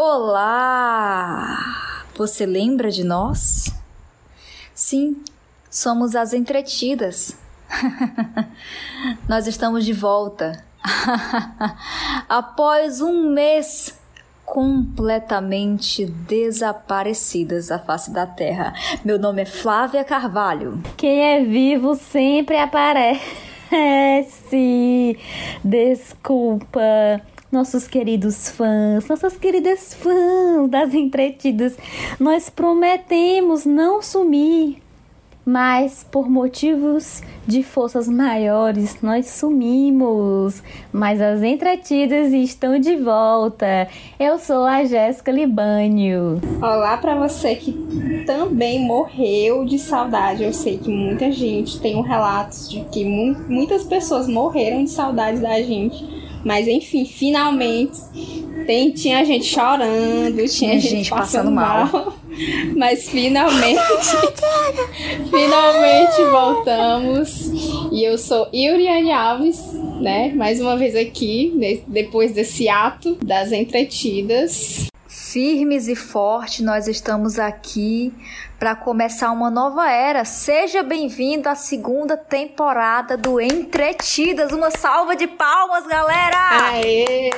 Olá! Você lembra de nós? Sim, somos as entretidas. nós estamos de volta. Após um mês completamente desaparecidas da face da terra. Meu nome é Flávia Carvalho. Quem é vivo sempre aparece. Desculpa nossos queridos fãs, nossas queridas fãs das entretidas. Nós prometemos não sumir, mas por motivos de forças maiores nós sumimos. Mas as entretidas estão de volta. Eu sou a Jéssica Libânio. Olá para você que também morreu de saudade. Eu sei que muita gente tem um relatos de que mu muitas pessoas morreram de saudades da gente mas enfim, finalmente tem, tinha gente chorando, tinha, gente, gente, passando, passando mal. mal. Mas finalmente, finalmente voltamos. E eu sou Yuriane Alves, né? Mais uma vez aqui, depois desse ato das entretidas. Firmes e fortes, nós estamos aqui para começar uma nova era. Seja bem-vindo à segunda temporada do Entretidas. Uma salva de palmas, galera! Aê!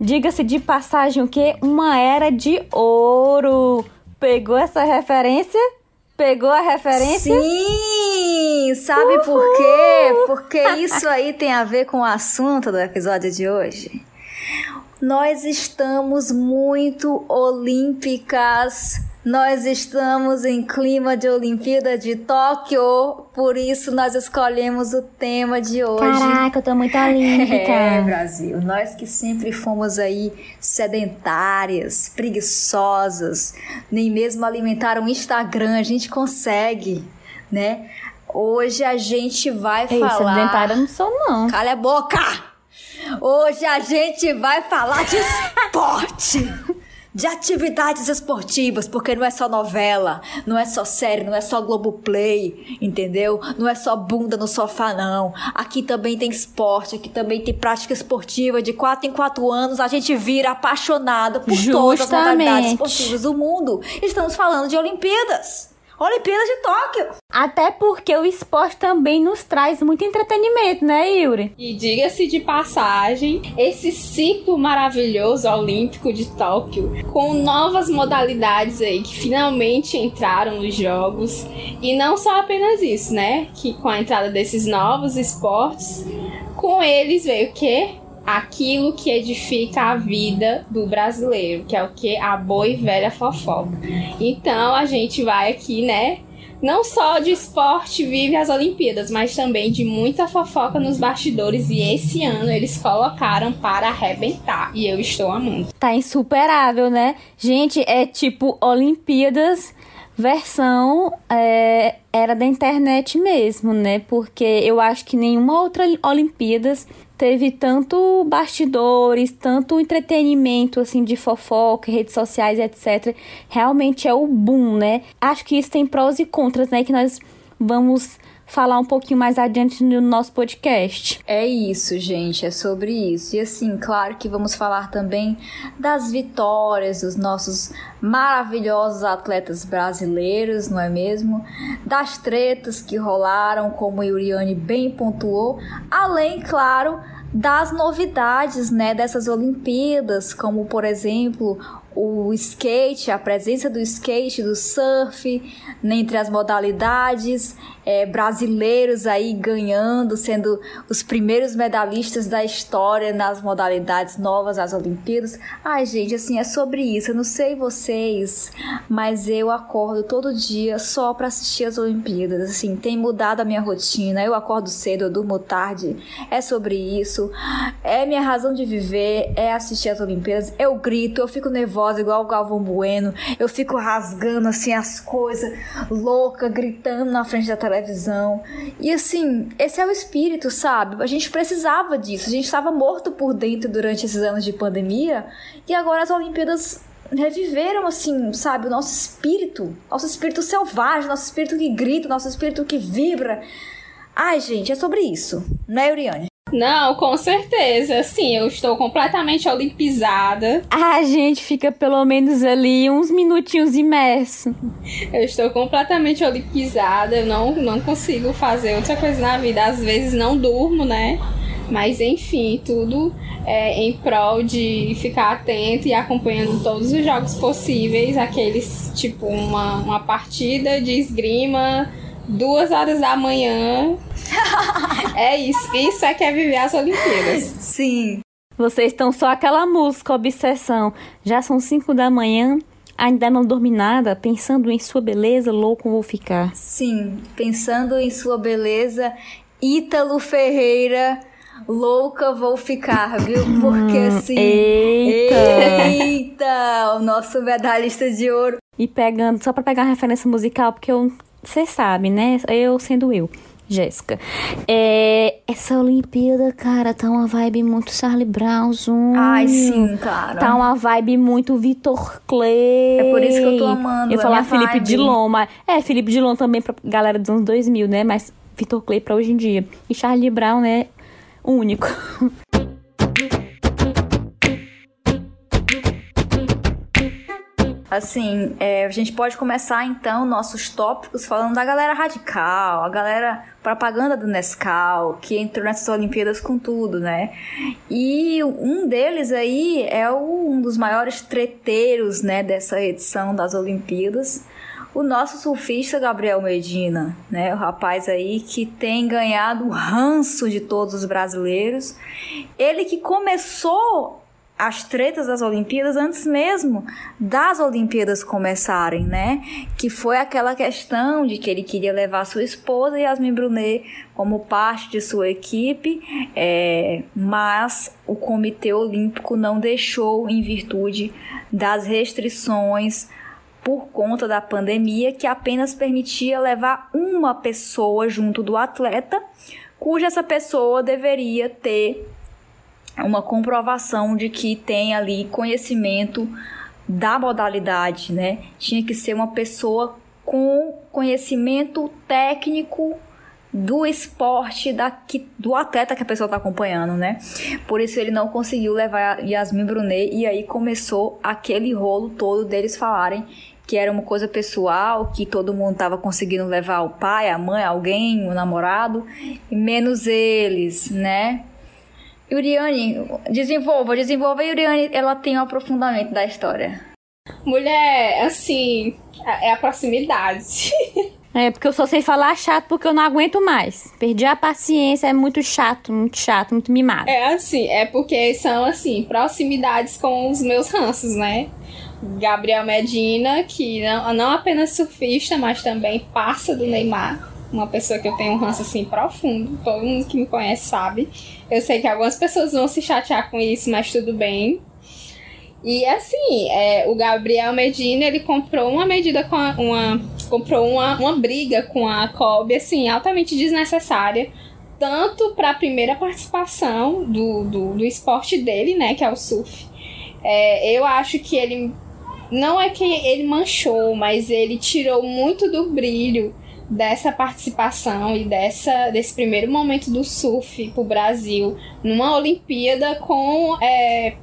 Diga-se de passagem o que? Uma era de ouro. Pegou essa referência? Pegou a referência? Sim! Sabe Uhul. por quê? Porque isso aí tem a ver com o assunto do episódio de hoje. Nós estamos muito olímpicas nós estamos em clima de Olimpíada de Tóquio, por isso nós escolhemos o tema de hoje. Caraca, eu tô muito olímpica. É, Brasil, nós que sempre fomos aí sedentárias, preguiçosas, nem mesmo alimentar um Instagram a gente consegue, né? Hoje a gente vai Ei, falar. Sedentária não sou, não. Cala a boca! Hoje a gente vai falar de esporte de atividades esportivas, porque não é só novela, não é só série, não é só Globoplay, entendeu? Não é só bunda no sofá, não. Aqui também tem esporte, aqui também tem prática esportiva. De quatro em quatro anos a gente vira apaixonado por Justamente. todas as modalidades esportivas do mundo. Estamos falando de Olimpíadas. Olimpíadas de Tóquio. Até porque o esporte também nos traz muito entretenimento, né, Yuri? E diga-se de passagem, esse ciclo maravilhoso olímpico de Tóquio, com novas modalidades aí que finalmente entraram nos jogos. E não só apenas isso, né? Que com a entrada desses novos esportes, com eles veio o quê? Aquilo que edifica a vida do brasileiro, que é o que a boa e velha fofoca. Então a gente vai aqui, né? Não só de esporte vive as Olimpíadas, mas também de muita fofoca nos bastidores. E esse ano eles colocaram para arrebentar. E eu estou amando. Tá insuperável, né? Gente, é tipo Olimpíadas versão é, era da internet mesmo, né? Porque eu acho que nenhuma outra Olimpíadas teve tanto bastidores, tanto entretenimento assim de fofoca, redes sociais, etc. Realmente é o boom, né? Acho que isso tem prós e contras, né? Que nós vamos falar um pouquinho mais adiante no nosso podcast. É isso, gente, é sobre isso. E assim, claro que vamos falar também das vitórias dos nossos maravilhosos atletas brasileiros, não é mesmo? Das tretas que rolaram, como a Yuriane bem pontuou, além, claro, das novidades, né, dessas Olimpíadas, como por exemplo o skate, a presença do skate, do surf, né, entre as modalidades, é, brasileiros aí ganhando, sendo os primeiros medalhistas da história nas modalidades novas das Olimpíadas. Ai, gente, assim, é sobre isso. Eu não sei vocês, mas eu acordo todo dia só para assistir as Olimpíadas. Assim, tem mudado a minha rotina. Eu acordo cedo, eu durmo tarde. É sobre isso. É minha razão de viver, é assistir as Olimpíadas. Eu grito, eu fico nervosa igual o Galvão Bueno. Eu fico rasgando assim as coisas, louca, gritando na frente da televisão. E assim, esse é o espírito, sabe? A gente precisava disso. A gente estava morto por dentro durante esses anos de pandemia e agora as Olimpíadas reviveram, assim, sabe, o nosso espírito, nosso espírito selvagem, nosso espírito que grita, nosso espírito que vibra. Ai, gente, é sobre isso, né, Uriane? Não, com certeza. Sim, eu estou completamente olimpizada. A gente fica pelo menos ali uns minutinhos imerso. Eu estou completamente olimpizada. Eu não, não consigo fazer outra coisa na vida. Às vezes não durmo, né? Mas enfim, tudo é, em prol de ficar atento e acompanhando todos os jogos possíveis. Aqueles, tipo, uma, uma partida de esgrima duas horas da manhã. é isso. Isso é que é viver as Olimpíadas. Sim. Vocês estão só aquela música, obsessão. Já são cinco da manhã, ainda não dormi nada, pensando em sua beleza, louco vou ficar. Sim, pensando em sua beleza, Ítalo Ferreira, louca vou ficar, viu? Porque hum, assim. Eita! Eita! O nosso medalhista de ouro. E pegando, só pra pegar uma referência musical, porque eu você sabe, né? Eu sendo eu, Jéssica. É, essa Olimpíada, cara, tá uma vibe muito Charlie Brown. Zoom. Ai, sim, cara. Tá uma vibe muito Vitor Clay. É por isso que eu tô amando. Eu ia falar Felipe vibe. Dilon, mas. É, Felipe Dilon também pra galera dos anos 2000, né? Mas Vitor Clay pra hoje em dia. E Charlie Brown, né? Único. Assim, é, a gente pode começar então nossos tópicos falando da galera radical, a galera propaganda do Nescau, que entrou nessas Olimpíadas com tudo, né? E um deles aí é um dos maiores treteiros, né, dessa edição das Olimpíadas, o nosso surfista Gabriel Medina, né? O rapaz aí que tem ganhado o ranço de todos os brasileiros. Ele que começou as tretas das Olimpíadas antes mesmo das Olimpíadas começarem, né? Que foi aquela questão de que ele queria levar sua esposa Yasmin Brunet como parte de sua equipe, é, mas o Comitê Olímpico não deixou em virtude das restrições por conta da pandemia que apenas permitia levar uma pessoa junto do atleta, cuja essa pessoa deveria ter uma comprovação de que tem ali conhecimento da modalidade, né? Tinha que ser uma pessoa com conhecimento técnico do esporte da, que, do atleta que a pessoa está acompanhando, né? Por isso ele não conseguiu levar Yasmin Brunet e aí começou aquele rolo todo deles falarem que era uma coisa pessoal, que todo mundo estava conseguindo levar o pai, a mãe, alguém, o namorado, menos eles, né? Yuriane, desenvolva, desenvolva. A Yuriane, ela tem um aprofundamento da história. Mulher, assim, é a proximidade. É, porque eu só sei falar chato porque eu não aguento mais. Perdi a paciência, é muito chato, muito chato, muito mimado. É assim, é porque são, assim, proximidades com os meus ranços, né? Gabriel Medina, que não, não apenas surfista, mas também passa do Neymar uma pessoa que eu tenho um ranço assim profundo, todo mundo que me conhece sabe. Eu sei que algumas pessoas vão se chatear com isso, mas tudo bem. E assim, é, o Gabriel Medina, ele comprou uma medida com a, uma comprou uma, uma briga com a Kobe, assim, altamente desnecessária, tanto para a primeira participação do, do, do, esporte dele, né, que é o surf. É, eu acho que ele não é que ele manchou, mas ele tirou muito do brilho dessa participação e dessa, desse primeiro momento do surf para o Brasil numa Olimpíada com é,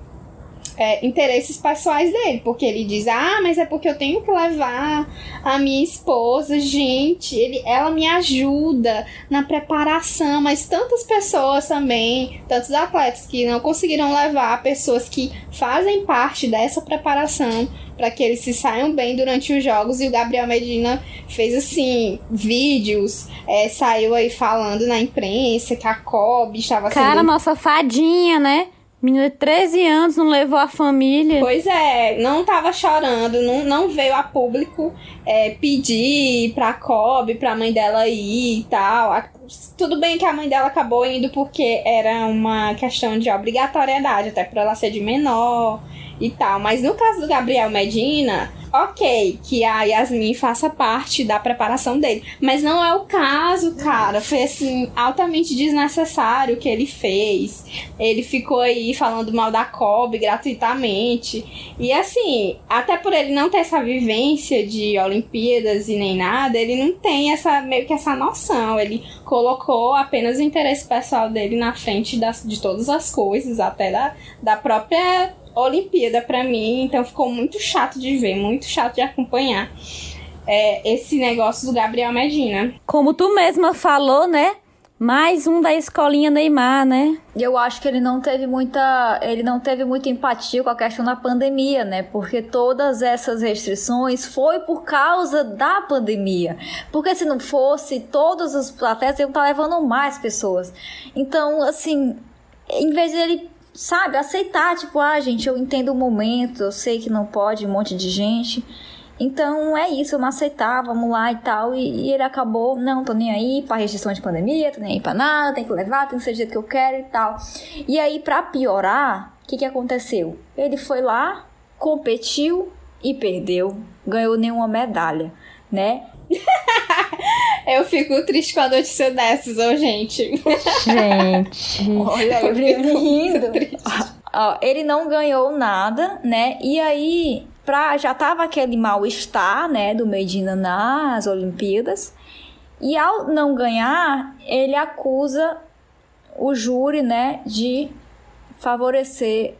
é, interesses pessoais dele, porque ele diz: Ah, mas é porque eu tenho que levar a minha esposa, gente, ele, ela me ajuda na preparação, mas tantas pessoas também, tantos atletas que não conseguiram levar pessoas que fazem parte dessa preparação para que eles se saiam bem durante os jogos. E o Gabriel Medina fez assim vídeos, é, saiu aí falando na imprensa que a Kobe estava Cara, sendo... nossa fadinha, né? Menina de 13 anos, não levou a família. Pois é, não tava chorando, não, não veio a público é, pedir pra Kobe, pra mãe dela ir e tal. Tudo bem que a mãe dela acabou indo porque era uma questão de obrigatoriedade, até por ela ser de menor e tal. Mas no caso do Gabriel Medina, ok, que a Yasmin faça parte da preparação dele. Mas não é o caso, cara. Foi assim, altamente desnecessário o que ele fez. Ele ficou aí falando mal da Kobe gratuitamente. E assim, até por ele não ter essa vivência de Olimpíadas e nem nada, ele não tem essa meio que essa noção. Ele colocou apenas o interesse pessoal dele na frente das, de todas as coisas, até da, da própria Olimpíada para mim, então ficou muito chato de ver, muito chato de acompanhar é, esse negócio do Gabriel Medina. Como tu mesma falou, né? Mais um da escolinha Neymar, né? E eu acho que ele não teve muita, ele não teve muita empatia com a questão da pandemia, né? Porque todas essas restrições foi por causa da pandemia. Porque se não fosse, todos os atletas iam estar levando mais pessoas. Então, assim, em vez de ele sabe, aceitar, tipo, ah, gente, eu entendo o momento, eu sei que não pode um monte de gente. Então é isso, eu não aceitar, vamos lá e tal. E, e, ele acabou, não, tô nem aí pra restrição de pandemia, tô nem aí pra nada, tem que levar, tem que ser do jeito que eu quero e tal. E aí, pra piorar, o que, que aconteceu? Ele foi lá, competiu e perdeu, ganhou nenhuma medalha, né? eu fico triste com a notícia dessas, ô, gente. Gente. Olha, eu rindo. Ó, ele não ganhou nada, né? E aí, pra, já tava aquele mal-estar, né, do Medina nas Olimpíadas. E ao não ganhar, ele acusa o júri, né, de favorecer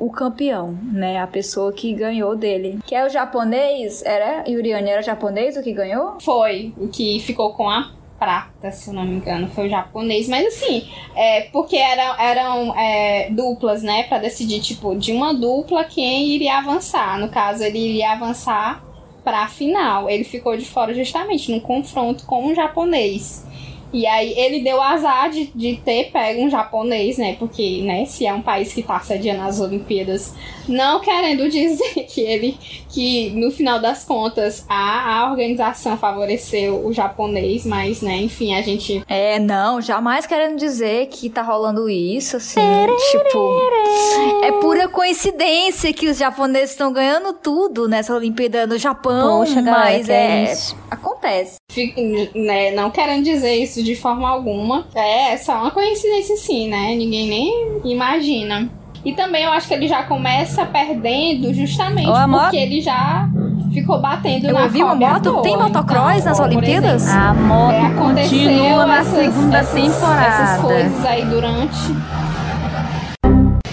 o campeão, né? A pessoa que ganhou dele. Que é o japonês, era? Yuriane era japonês o que ganhou? Foi, o que ficou com a prata, se eu não me engano, foi o japonês. Mas assim, é, porque era, eram é, duplas, né? Pra decidir, tipo, de uma dupla quem iria avançar. No caso, ele iria avançar pra final. Ele ficou de fora justamente no confronto com o japonês. E aí ele deu azar de, de ter pego um japonês, né? Porque, né, se é um país que tá sediando as Olimpíadas, não querendo dizer que ele, que no final das contas a, a organização favoreceu o japonês, mas, né, enfim, a gente. É, não, jamais querendo dizer que tá rolando isso, assim, tipo. É pura coincidência que os japoneses estão ganhando tudo nessa Olimpíada no Japão, Poxa, mas é. é acontece. Fico, né, não querendo dizer isso de forma alguma. É só uma coincidência, sim, né? Ninguém nem imagina. E também eu acho que ele já começa perdendo justamente porque ele já ficou batendo eu na ouvi uma moto. Tem motocross então, nas Olimpíadas? Exemplo, a moto é, continua na essas, segunda essas, temporada. Essas coisas aí durante.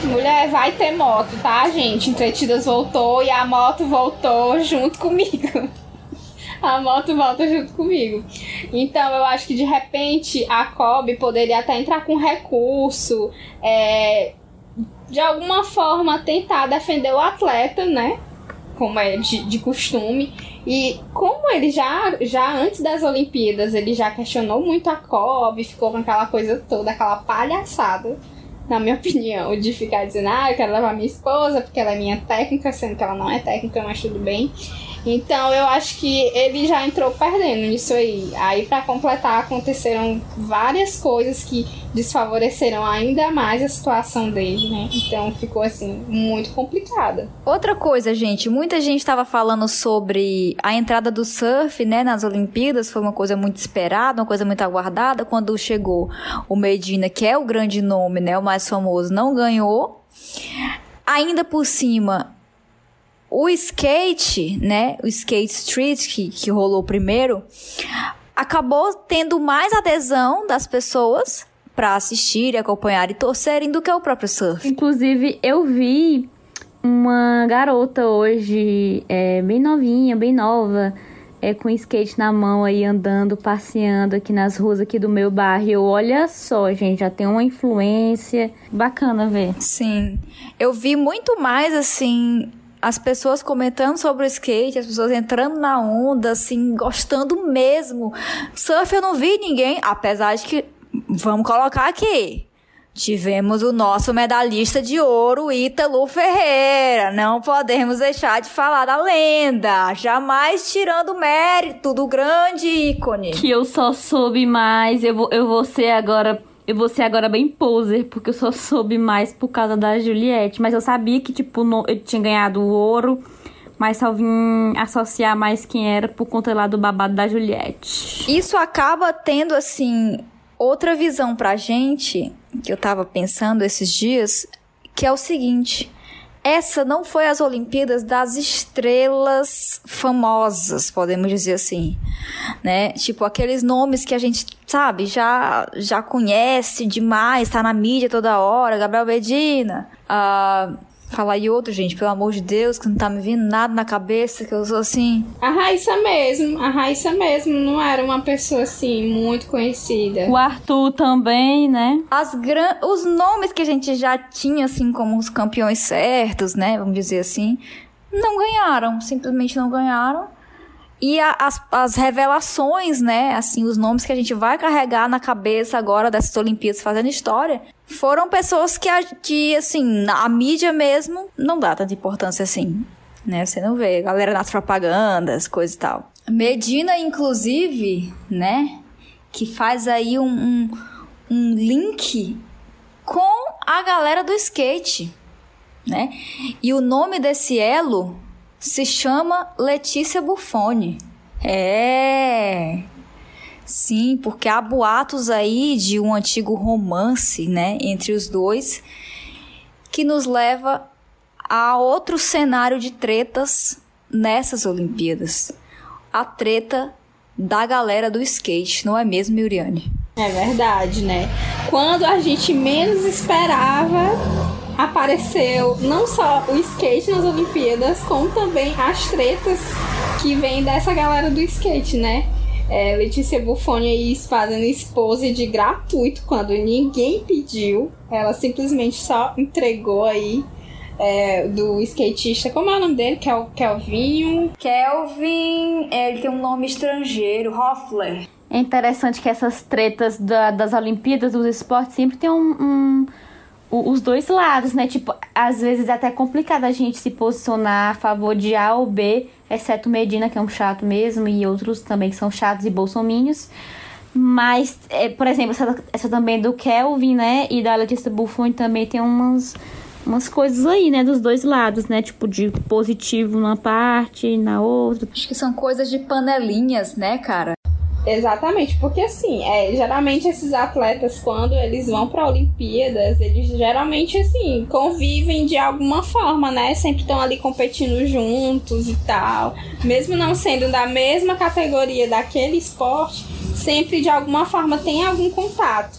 Mulher, vai ter moto, tá, gente? Entretidas voltou e a moto voltou junto comigo. a moto volta junto comigo. Então eu acho que de repente a Kobe poderia até entrar com recurso, é, de alguma forma tentar defender o atleta, né? Como é de, de costume. E como ele já, já antes das Olimpíadas, ele já questionou muito a Kobe, ficou com aquela coisa toda, aquela palhaçada, na minha opinião, de ficar dizendo, ah, eu quero levar minha esposa porque ela é minha técnica, sendo que ela não é técnica, mas tudo bem. Então eu acho que ele já entrou perdendo nisso aí. Aí para completar aconteceram várias coisas que desfavoreceram ainda mais a situação dele, né? Então ficou assim muito complicada. Outra coisa, gente, muita gente estava falando sobre a entrada do surf, né, nas Olimpíadas, foi uma coisa muito esperada, uma coisa muito aguardada quando chegou o Medina, que é o grande nome, né, o mais famoso, não ganhou. Ainda por cima, o skate, né, o skate street que, que rolou primeiro, acabou tendo mais adesão das pessoas para assistir, acompanhar e torcerem do que o próprio surf. Inclusive, eu vi uma garota hoje, é, bem novinha, bem nova, é, com skate na mão aí, andando, passeando aqui nas ruas aqui do meu bairro. Olha só, gente, já tem uma influência bacana ver. Sim, eu vi muito mais, assim, as pessoas comentando sobre o skate, as pessoas entrando na onda, assim, gostando mesmo. Surf eu não vi ninguém, apesar de que, vamos colocar aqui, tivemos o nosso medalhista de ouro, Ítalo Ferreira. Não podemos deixar de falar da lenda, jamais tirando o mérito do grande ícone. Que eu só soube mais, eu vou, eu vou ser agora eu vou ser agora bem poser, porque eu só soube mais por causa da Juliette. Mas eu sabia que, tipo, no, eu tinha ganhado o ouro, mas só vim associar mais quem era por conta lá do babado da Juliette. Isso acaba tendo, assim, outra visão pra gente, que eu tava pensando esses dias, que é o seguinte essa não foi as Olimpíadas das estrelas famosas, podemos dizer assim, né? Tipo aqueles nomes que a gente sabe já já conhece demais, tá na mídia toda hora, Gabriel Medina, uh, Falar aí outro, gente, pelo amor de Deus, que não tá me vindo nada na cabeça, que eu sou assim. A Raíssa mesmo, a Raíssa mesmo não era uma pessoa assim muito conhecida. O Arthur também, né? As gran... Os nomes que a gente já tinha, assim, como os campeões certos, né? Vamos dizer assim, não ganharam, simplesmente não ganharam. E a, as, as revelações, né? Assim, os nomes que a gente vai carregar na cabeça agora dessas Olimpíadas fazendo história, foram pessoas que, que assim, a mídia mesmo não dá tanta importância assim. Né? Você não vê, galera nas propagandas, coisa e tal. Medina, inclusive, né? Que faz aí um, um, um link com a galera do skate, né? E o nome desse elo se chama Letícia Buffoni. É. Sim, porque há boatos aí de um antigo romance, né, entre os dois, que nos leva a outro cenário de tretas nessas Olimpíadas. A treta da galera do skate, não é mesmo, Yuriane? É verdade, né? Quando a gente menos esperava, apareceu não só o skate nas Olimpíadas, como também as tretas que vêm dessa galera do skate, né? É, Letícia Buffoni aí fazendo expose de gratuito quando ninguém pediu. Ela simplesmente só entregou aí é, do skatista. Como é o nome dele? Kel, Kelvinho? Kelvin, ele tem um nome estrangeiro, Hoffler. É interessante que essas tretas da, das Olimpíadas, dos esportes, sempre tem um, um os dois lados, né? Tipo, às vezes é até complicado a gente se posicionar a favor de A ou B, exceto Medina, que é um chato mesmo, e outros também que são chatos e bolsominhos. Mas, é, por exemplo, essa, essa também do Kelvin, né? E da Letícia Buffon também tem umas, umas coisas aí, né? Dos dois lados, né? Tipo, de positivo numa parte e na outra. Acho que são coisas de panelinhas, né, cara? Exatamente, porque assim, é, geralmente esses atletas, quando eles vão para Olimpíadas, eles geralmente, assim, convivem de alguma forma, né? Sempre estão ali competindo juntos e tal. Mesmo não sendo da mesma categoria daquele esporte, sempre de alguma forma tem algum contato.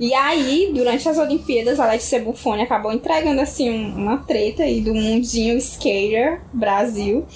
E aí, durante as Olimpíadas, a Letícia Buffoni acabou entregando, assim, uma treta aí do mundinho skater Brasil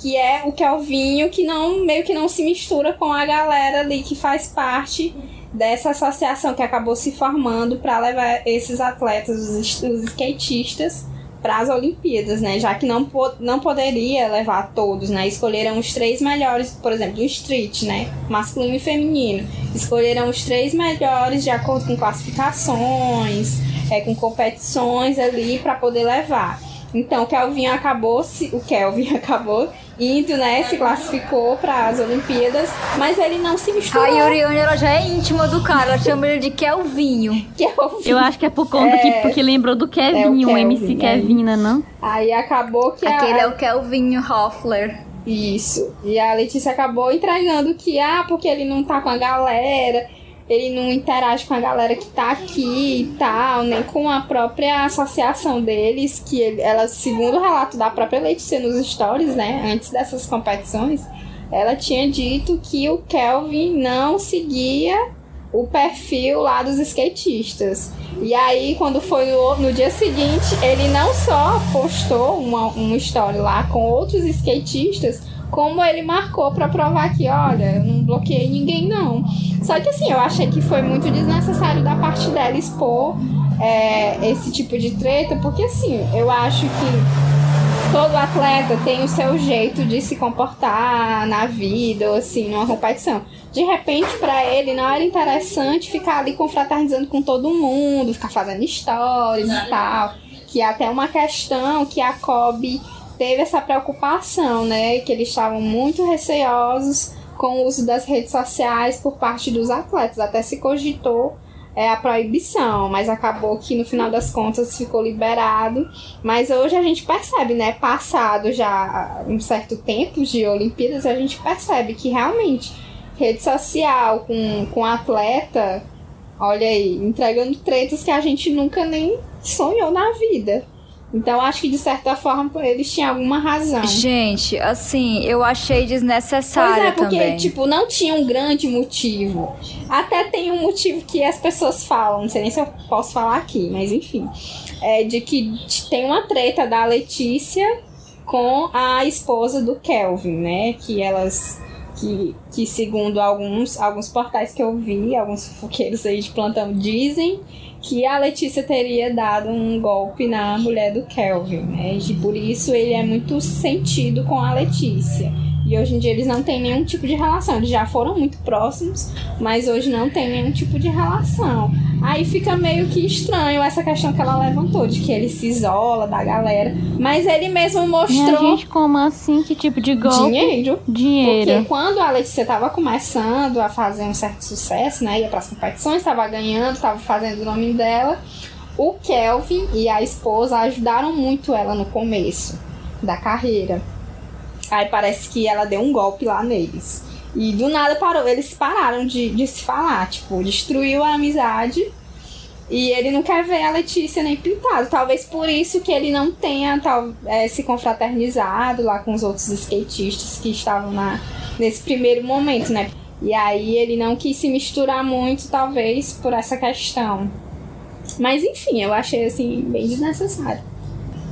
que é o Kelvinho que não meio que não se mistura com a galera ali que faz parte dessa associação que acabou se formando para levar esses atletas, os, os skatistas, para as Olimpíadas, né? Já que não, não poderia levar todos, né? Escolheram os três melhores, por exemplo, do street, né? Masculino e feminino. Escolheram os três melhores de acordo com classificações, é, com competições ali para poder levar. Então, o Kelvin acabou se o Kelvin acabou indo, né, se classificou para as Olimpíadas, mas ele não se misturou. A Yuriane, ela já é íntima do cara, ela chama ele de Kelvinho. Kelvinho. Eu acho que é por conta é, que porque lembrou do Kevinho, é o, Kelvin, o MC Kevin, né, não? Aí acabou que Aquele a... é o Kelvinho Hoffler. Isso. E a Letícia acabou entregando que, ah, porque ele não tá com a galera ele não interage com a galera que tá aqui e tal, nem com a própria associação deles, que ele, ela, segundo o relato da própria Letícia nos stories, né, antes dessas competições, ela tinha dito que o Kelvin não seguia o perfil lá dos skatistas. E aí, quando foi no, no dia seguinte, ele não só postou uma, uma story lá com outros skatistas, como ele marcou para provar que, olha, eu não bloqueei ninguém, não. Só que assim, eu achei que foi muito desnecessário da parte dela expor é, esse tipo de treta, porque assim, eu acho que todo atleta tem o seu jeito de se comportar na vida ou assim, numa competição. De repente, para ele não era interessante ficar ali confraternizando com todo mundo, ficar fazendo stories e tal. Que é até uma questão que a Kobe teve essa preocupação, né? Que eles estavam muito receosos com o uso das redes sociais por parte dos atletas. Até se cogitou é a proibição, mas acabou que no final das contas ficou liberado. Mas hoje a gente percebe, né? Passado já um certo tempo de Olimpíadas, a gente percebe que realmente rede social com, com atleta, olha aí, entregando tretas que a gente nunca nem sonhou na vida. Então acho que de certa forma eles tinham alguma razão. Gente, assim, eu achei desnecessário pois é, porque, também. tipo, não tinha um grande motivo. Até tem um motivo que as pessoas falam, não sei nem se eu posso falar aqui, mas enfim. É de que tem uma treta da Letícia com a esposa do Kelvin, né? Que elas que, que segundo alguns, alguns portais que eu vi, alguns fofoqueiros aí de plantão dizem que a Letícia teria dado um golpe na mulher do Kelvin, né? E por isso ele é muito sentido com a Letícia. E hoje em dia eles não têm nenhum tipo de relação. Eles já foram muito próximos, mas hoje não tem nenhum tipo de relação. Aí fica meio que estranho essa questão que ela levantou, de que ele se isola da galera. Mas ele mesmo mostrou. Minha gente, como assim? Que tipo de golpe? Dinheiro. Dinheiro. Porque quando a Letícia tava começando a fazer um certo sucesso, né? Ia pras competições, estava ganhando, estava fazendo o nome dela. O Kelvin e a esposa ajudaram muito ela no começo da carreira. Aí parece que ela deu um golpe lá neles. E do nada parou, eles pararam de, de se falar, tipo, destruiu a amizade. E ele não quer ver a Letícia nem pintado. Talvez por isso que ele não tenha tal, é, se confraternizado lá com os outros skatistas que estavam na, nesse primeiro momento, né? E aí ele não quis se misturar muito, talvez, por essa questão. Mas enfim, eu achei assim, bem desnecessário.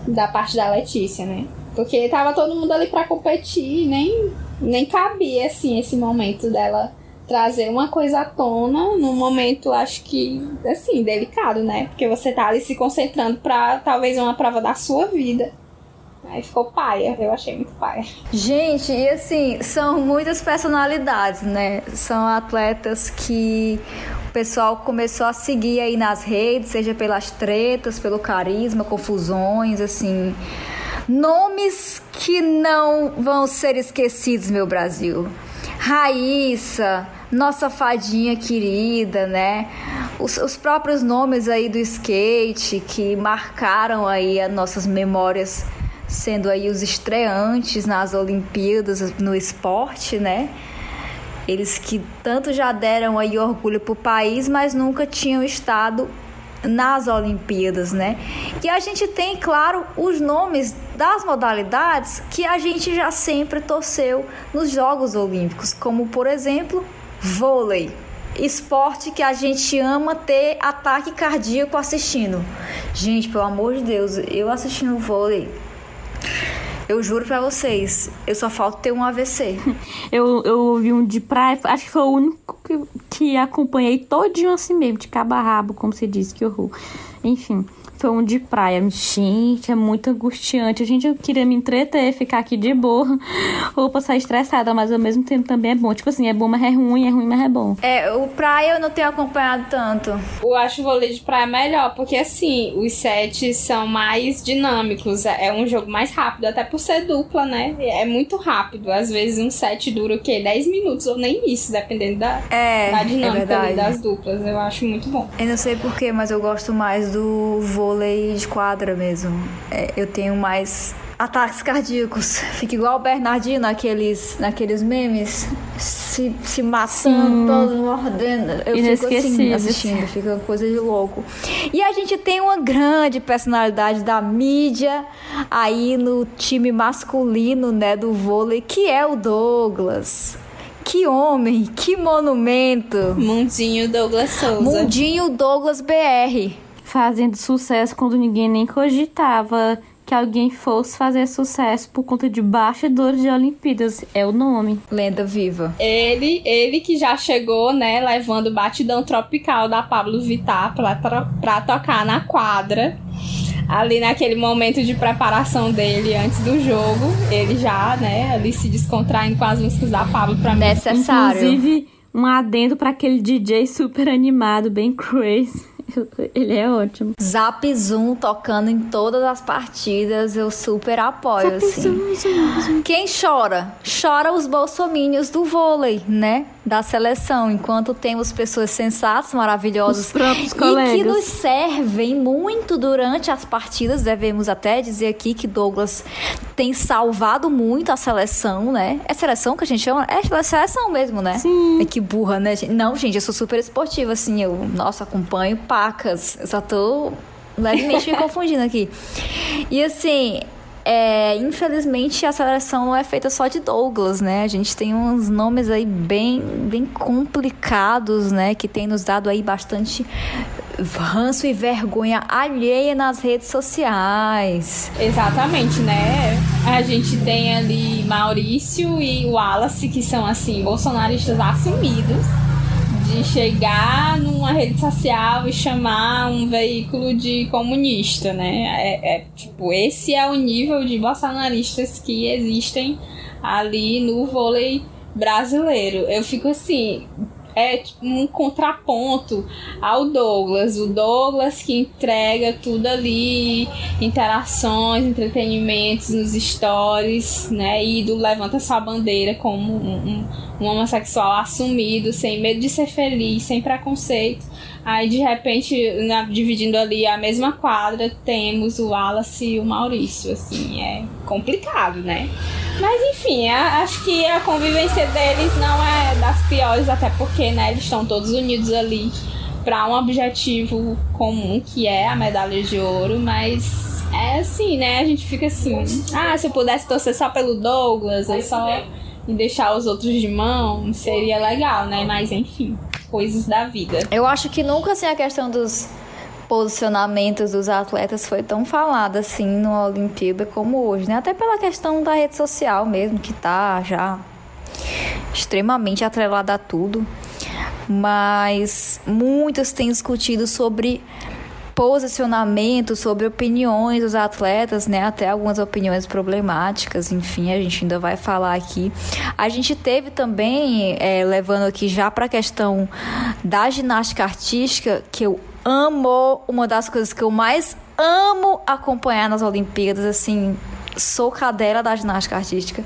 Da parte da Letícia, né? Porque tava todo mundo ali para competir, nem, nem cabia, assim, esse momento dela trazer uma coisa à tona num momento, acho que, assim, delicado, né? Porque você tá ali se concentrando pra talvez uma prova da sua vida. Aí ficou paia, eu achei muito paia. Gente, e assim, são muitas personalidades, né? São atletas que o pessoal começou a seguir aí nas redes, seja pelas tretas, pelo carisma, confusões, assim. Nomes que não vão ser esquecidos, meu Brasil. Raíssa, nossa fadinha querida, né? Os, os, próprios nomes aí do skate que marcaram aí as nossas memórias, sendo aí os estreantes nas Olimpíadas no esporte, né? Eles que tanto já deram aí orgulho pro país, mas nunca tinham estado nas Olimpíadas, né? E a gente tem, claro, os nomes das modalidades que a gente já sempre torceu nos Jogos Olímpicos, como por exemplo, vôlei. Esporte que a gente ama ter ataque cardíaco assistindo. Gente, pelo amor de Deus, eu assistindo vôlei eu juro para vocês, eu só falta ter um AVC. eu, eu ouvi um de praia, acho que foi o único que, que acompanhei todinho assim mesmo, de cabo a rabo, como você disse, que horror. Enfim. Foi um de praia. Gente, é muito angustiante. Gente, eu queria me entreter, ficar aqui de boa. Ou passar estressada, mas ao mesmo tempo também é bom. Tipo assim, é bom, mas é ruim, é ruim, mas é bom. É, o praia eu não tenho acompanhado tanto. Eu acho o vôlei de praia melhor, porque assim, os sets são mais dinâmicos. É um jogo mais rápido, até por ser dupla, né? É muito rápido. Às vezes um set dura o quê? 10 minutos, ou nem isso, dependendo da, é, da dinâmica é das duplas. Eu acho muito bom. Eu não sei porquê, mas eu gosto mais do vôlei vôlei de quadra mesmo. É, eu tenho mais ataques cardíacos. Fica igual o Bernardinho naqueles, naqueles memes, se, se matando, todo mordendo. Eu fico assim assistindo, fica coisa de louco. E a gente tem uma grande personalidade da mídia aí no time masculino, né, do vôlei, que é o Douglas. Que homem, que monumento. Mundinho Douglas Souza. Mundinho Douglas BR fazendo sucesso quando ninguém nem cogitava que alguém fosse fazer sucesso por conta de bastidores de Olimpíadas. É o nome. Lenda viva. Ele, ele que já chegou, né, levando o batidão tropical da Pablo Vittar pra, pra tocar na quadra. Ali naquele momento de preparação dele antes do jogo, ele já, né, ali se descontraindo com as músicas da Pablo pra mim. Necessário. Inclusive, um adendo para aquele DJ super animado, bem crazy Ele é ótimo. Zap Zoom tocando em todas as partidas, eu super apoio, Zap, assim. Zoom, zoom, zoom. Quem chora? Chora os bolsomínios do vôlei, né? Da seleção, enquanto temos pessoas sensatas, maravilhosas os próprios colegas. e que nos servem muito durante as partidas. Devemos até dizer aqui que Douglas tem salvado muito a seleção, né? É seleção que a gente chama? É seleção mesmo, né? Sim. É que burra, né? Não, gente, eu sou super esportiva, assim. Eu, nossa, acompanho pacas. Eu só tô levemente me confundindo aqui. E assim, é, infelizmente a seleção não é feita só de Douglas, né? A gente tem uns nomes aí bem, bem complicados, né? Que tem nos dado aí bastante ranço e vergonha alheia nas redes sociais. Exatamente, né? A gente tem ali Maurício e Wallace, que são assim, bolsonaristas assumidos de chegar numa rede social e chamar um veículo de comunista, né? É, é, tipo, esse é o nível de bolsonaristas que existem ali no vôlei brasileiro. Eu fico assim, é tipo, um contraponto ao Douglas. O Douglas que entrega tudo ali, interações, entretenimentos nos stories, né? E do Levanta Sua Bandeira como um, um, um homossexual assumido, sem medo de ser feliz, sem preconceito. Aí de repente, na, dividindo ali a mesma quadra, temos o Wallace e o Maurício. Assim, é complicado, né? Mas enfim, acho que a convivência deles não é das piores, até porque né, eles estão todos unidos ali para um objetivo comum, que é a medalha de ouro, mas é assim, né? A gente fica assim, ah, se eu pudesse torcer só pelo Douglas, ou só e deixar os outros de mão, seria legal, né? Mas enfim, coisas da vida. Eu acho que nunca assim a questão dos posicionamentos dos atletas foi tão falada assim no Olimpíada como hoje, né? Até pela questão da rede social mesmo, que tá já extremamente atrelada a tudo. Mas muitos têm discutido sobre posicionamento, sobre opiniões dos atletas, né? Até algumas opiniões problemáticas, enfim, a gente ainda vai falar aqui. A gente teve também, é, levando aqui já para a questão da ginástica artística, que eu amo, uma das coisas que eu mais amo acompanhar nas Olimpíadas, assim, sou cadela da ginástica artística.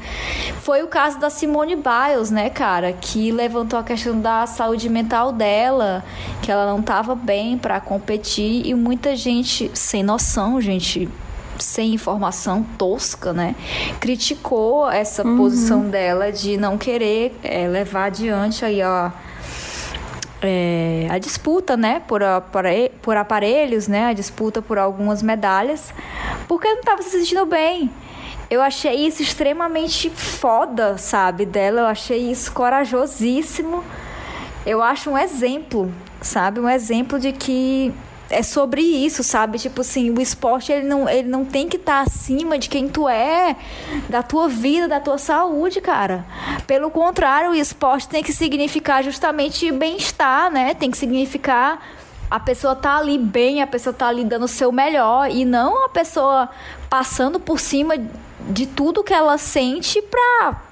Foi o caso da Simone Biles, né, cara, que levantou a questão da saúde mental dela, que ela não estava bem para competir e muita gente sem noção, gente sem informação tosca, né? Criticou essa uhum. posição dela de não querer é, levar adiante aí a é, a disputa, né, por, por aparelhos, né, a disputa por algumas medalhas, porque não estava se sentindo bem. Eu achei isso extremamente foda, sabe, dela. Eu achei isso corajosíssimo. Eu acho um exemplo, sabe, um exemplo de que é sobre isso, sabe? Tipo assim, o esporte ele não, ele não tem que estar tá acima de quem tu é, da tua vida, da tua saúde, cara. Pelo contrário, o esporte tem que significar justamente bem-estar, né? Tem que significar a pessoa tá ali bem, a pessoa tá ali dando o seu melhor e não a pessoa passando por cima de tudo que ela sente pra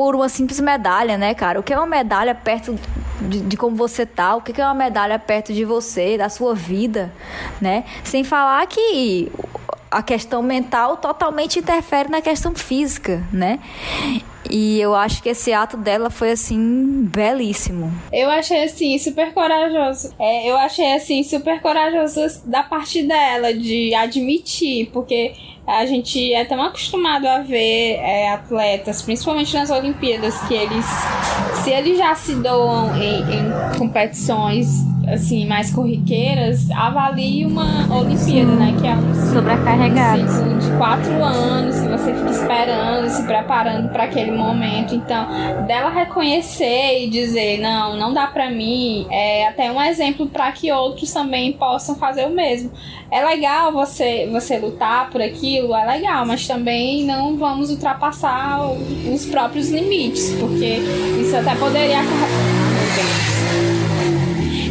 por uma simples medalha, né, cara? O que é uma medalha perto de, de, como você tá, o que é uma medalha perto de você, da sua vida, né? Sem falar que a questão mental totalmente interfere na questão física, né? E eu acho que esse ato dela foi assim belíssimo. Eu achei assim super corajoso. É, eu achei assim super corajoso da parte dela de admitir, porque a gente é tão acostumado a ver é, atletas, principalmente nas Olimpíadas, que eles, se eles já se doam em, em competições assim mais corriqueiras, avalie uma Olimpíada, né? Que é um sobrecarregado ciclo de quatro anos que você fica esperando, se preparando para aquele momento. Então, dela reconhecer e dizer não, não dá para mim, é até um exemplo para que outros também possam fazer o mesmo. É legal você você lutar por aquilo, é legal, mas também não vamos ultrapassar os próprios limites, porque isso até poderia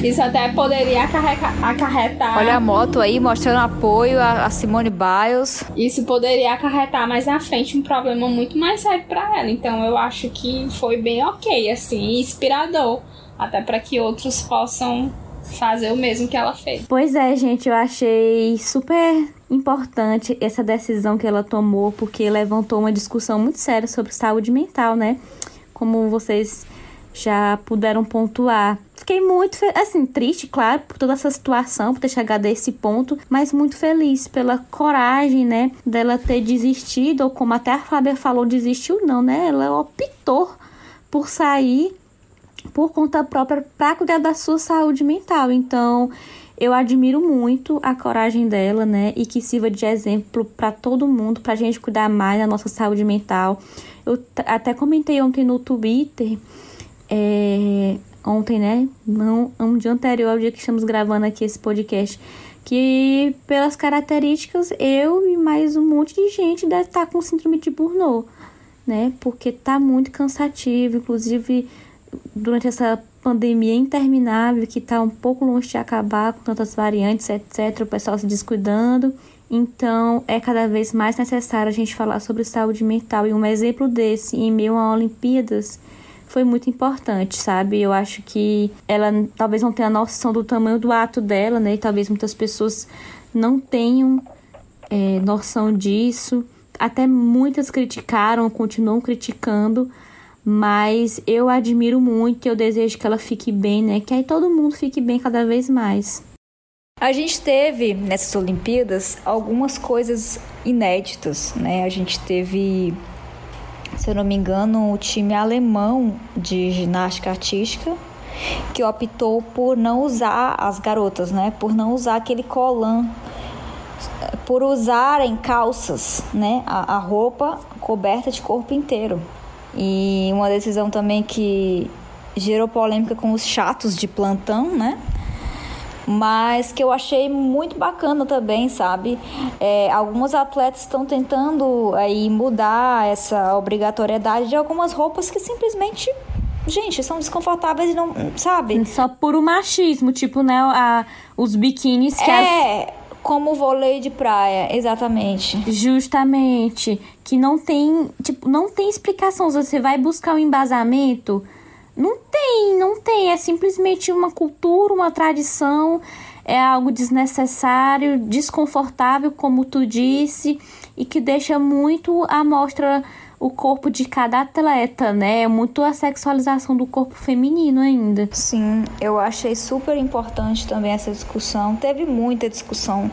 isso até poderia acarretar. Olha a moto aí mostrando apoio a Simone Biles. Isso poderia acarretar mais na frente um problema muito mais sério para ela. Então eu acho que foi bem ok, assim, inspirador. Até para que outros possam fazer o mesmo que ela fez. Pois é, gente, eu achei super importante essa decisão que ela tomou, porque levantou uma discussão muito séria sobre saúde mental, né? Como vocês já puderam pontuar. Fiquei muito, assim, triste, claro, por toda essa situação, por ter chegado a esse ponto, mas muito feliz pela coragem, né, dela ter desistido, ou como até a Fábia falou, desistiu não, né? Ela optou por sair por conta própria para cuidar da sua saúde mental. Então, eu admiro muito a coragem dela, né? E que sirva de exemplo para todo mundo, para a gente cuidar mais da nossa saúde mental. Eu até comentei ontem no Twitter, é, ontem, né? Não, um dia anterior ao dia que estamos gravando aqui esse podcast, que pelas características eu e mais um monte de gente deve estar com síndrome de Burnout, né? Porque tá muito cansativo, inclusive durante essa pandemia interminável que está um pouco longe de acabar com tantas variantes, etc., o pessoal se descuidando. Então, é cada vez mais necessário a gente falar sobre saúde mental. E um exemplo desse, em meio a Olimpíadas, foi muito importante, sabe? Eu acho que ela talvez não tenha noção do tamanho do ato dela, né? E talvez muitas pessoas não tenham é, noção disso. Até muitas criticaram, continuam criticando, mas eu admiro muito e eu desejo que ela fique bem, né? Que aí todo mundo fique bem cada vez mais. A gente teve nessas Olimpíadas algumas coisas inéditas, né? A gente teve, se eu não me engano, o time alemão de ginástica artística que optou por não usar as garotas, né? Por não usar aquele colã, por usarem calças, né? A, a roupa coberta de corpo inteiro. E uma decisão também que gerou polêmica com os chatos de plantão, né? Mas que eu achei muito bacana também, sabe? É, alguns atletas estão tentando aí mudar essa obrigatoriedade de algumas roupas que simplesmente gente, são desconfortáveis e não, sabe? Só por o machismo, tipo, né, a, os biquínis que é, as... como vôlei de praia, exatamente. Justamente, que não tem, tipo, não tem explicação. Você vai buscar um embasamento, não tem, não tem, é simplesmente uma cultura, uma tradição, é algo desnecessário, desconfortável, como tu disse, e que deixa muito a mostra o corpo de cada atleta, né? É muito a sexualização do corpo feminino ainda. Sim, eu achei super importante também essa discussão. Teve muita discussão.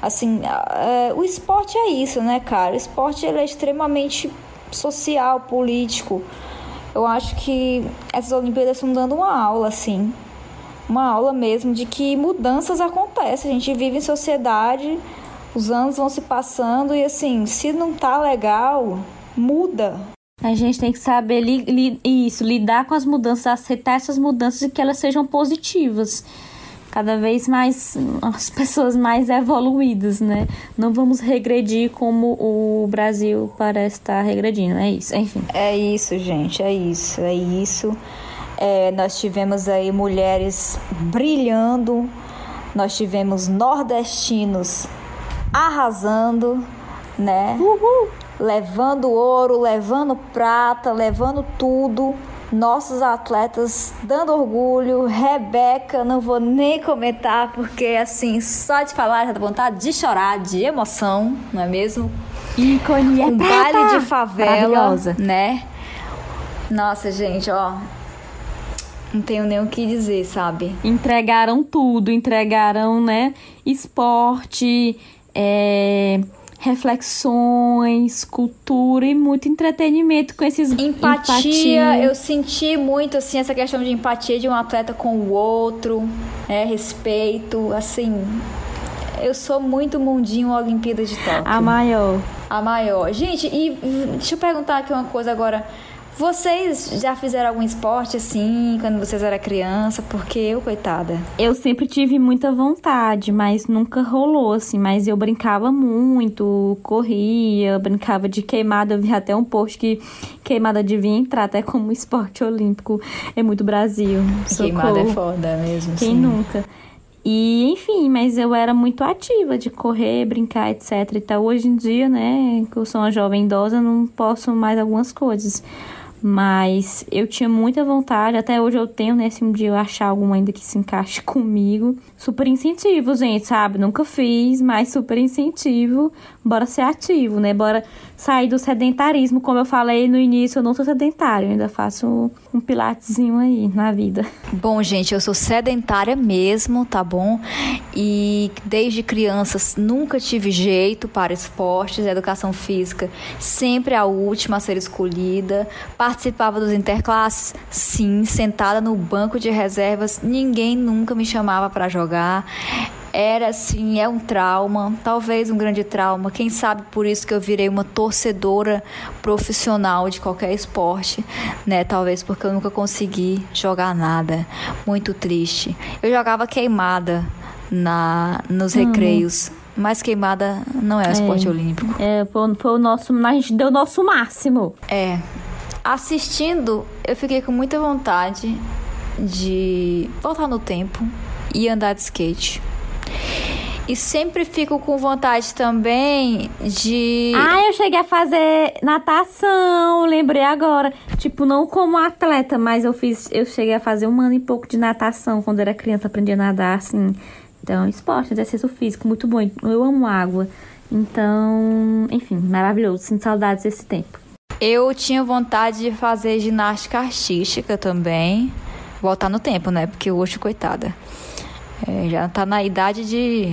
Assim, é, o esporte é isso, né, cara? O esporte ele é extremamente social, político. Eu acho que essas Olimpíadas estão dando uma aula, assim. Uma aula mesmo de que mudanças acontecem. A gente vive em sociedade, os anos vão se passando e, assim, se não tá legal, muda. A gente tem que saber li, li, isso, lidar com as mudanças, aceitar essas mudanças e que elas sejam positivas. Cada vez mais as pessoas mais evoluídas, né? Não vamos regredir como o Brasil parece estar regredindo. É isso, enfim. É isso, gente, é isso, é isso. É, nós tivemos aí mulheres brilhando, nós tivemos nordestinos arrasando, né? Uhul levando ouro, levando prata, levando tudo. Nossos atletas dando orgulho. Rebeca, não vou nem comentar, porque assim, só de falar já dá vontade de chorar, de emoção, não é mesmo? Ícone, é um baile de favela, né? Nossa, gente, ó, não tenho nem o que dizer, sabe? Entregaram tudo, entregaram, né? Esporte, é, reflexões, cultura e muito entretenimento com esses empatia, empatia. Eu senti muito assim essa questão de empatia de um atleta com o outro, é, respeito, assim. Eu sou muito mundinho Olimpíada de Tóquio. A maior. A maior. Gente, e deixa eu perguntar aqui uma coisa agora. Vocês já fizeram algum esporte assim quando vocês eram criança? Porque eu, coitada. Eu sempre tive muita vontade, mas nunca rolou assim. Mas eu brincava muito, corria, brincava de queimada. Eu vi até um post que queimada devia entrar até como esporte olímpico. É muito Brasil. Socorro. Queimada é foda mesmo. Quem sim. nunca? E, enfim, mas eu era muito ativa de correr, brincar, etc. Então, hoje em dia, né, que eu sou uma jovem idosa, não posso mais algumas coisas. Mas eu tinha muita vontade, até hoje eu tenho, né? Se um dia eu achar algum ainda que se encaixe comigo. Super incentivo, gente, sabe? Nunca fiz, mas super incentivo. Bora ser ativo, né? Bora sair do sedentarismo. Como eu falei no início, eu não sou sedentário, ainda faço um pilatezinho aí na vida. Bom, gente, eu sou sedentária mesmo, tá bom? E desde criança nunca tive jeito para esportes, educação física sempre a última a ser escolhida. Participava dos interclasses? Sim, sentada no banco de reservas, ninguém nunca me chamava para jogar era assim, é um trauma, talvez um grande trauma. Quem sabe por isso que eu virei uma torcedora profissional de qualquer esporte, né? Talvez porque eu nunca consegui jogar nada. Muito triste. Eu jogava queimada na nos uhum. recreios. Mas queimada não é um é, esporte olímpico. É, foi, foi o nosso. A gente deu o nosso máximo. É. Assistindo, eu fiquei com muita vontade de voltar no tempo e andar de skate. E sempre fico com vontade também de. Ah, eu cheguei a fazer natação, lembrei agora. Tipo, não como atleta, mas eu fiz. Eu cheguei a fazer um ano e pouco de natação quando era criança, aprendi a nadar, assim. Então, esporte, exercício físico, muito bom. Eu amo água. Então, enfim, maravilhoso. Sinto saudades desse tempo. Eu tinha vontade de fazer ginástica artística também. Voltar no tempo, né? Porque hoje, coitada. É, já tá na idade de.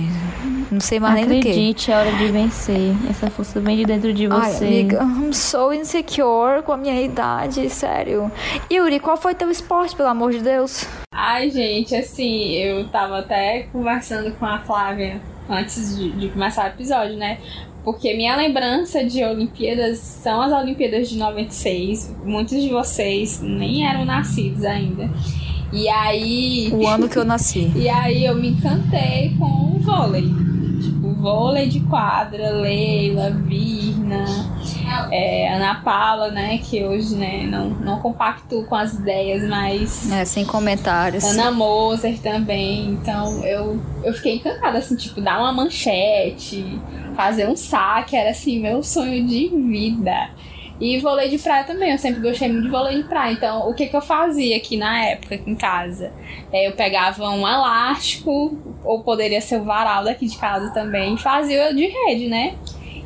Não sei mais Acredite, nem do que. Acredite, é hora de vencer. Essa força vem de dentro de você. Ai, amiga, I'm so insecure com a minha idade, sério. Yuri, qual foi teu esporte, pelo amor de Deus? Ai, gente, assim, eu tava até conversando com a Flávia antes de, de começar o episódio, né? Porque minha lembrança de Olimpíadas são as Olimpíadas de 96. Muitos de vocês nem eram nascidos ainda. E aí. O ano que eu nasci. e aí eu me encantei com o vôlei. Tipo, vôlei de quadra, Leila, Virna, é, Ana Paula, né? Que hoje, né, não, não compacto com as ideias, mas. É, sem comentários. Ana Moser também. Então eu, eu fiquei encantada, assim, tipo, dar uma manchete, fazer um saque, era assim, meu sonho de vida. E vôlei de praia também, eu sempre gostei muito de vôlei de praia. Então, o que, que eu fazia aqui na época, aqui em casa? É, eu pegava um elástico, ou poderia ser o varal daqui de casa também, e fazia de rede, né?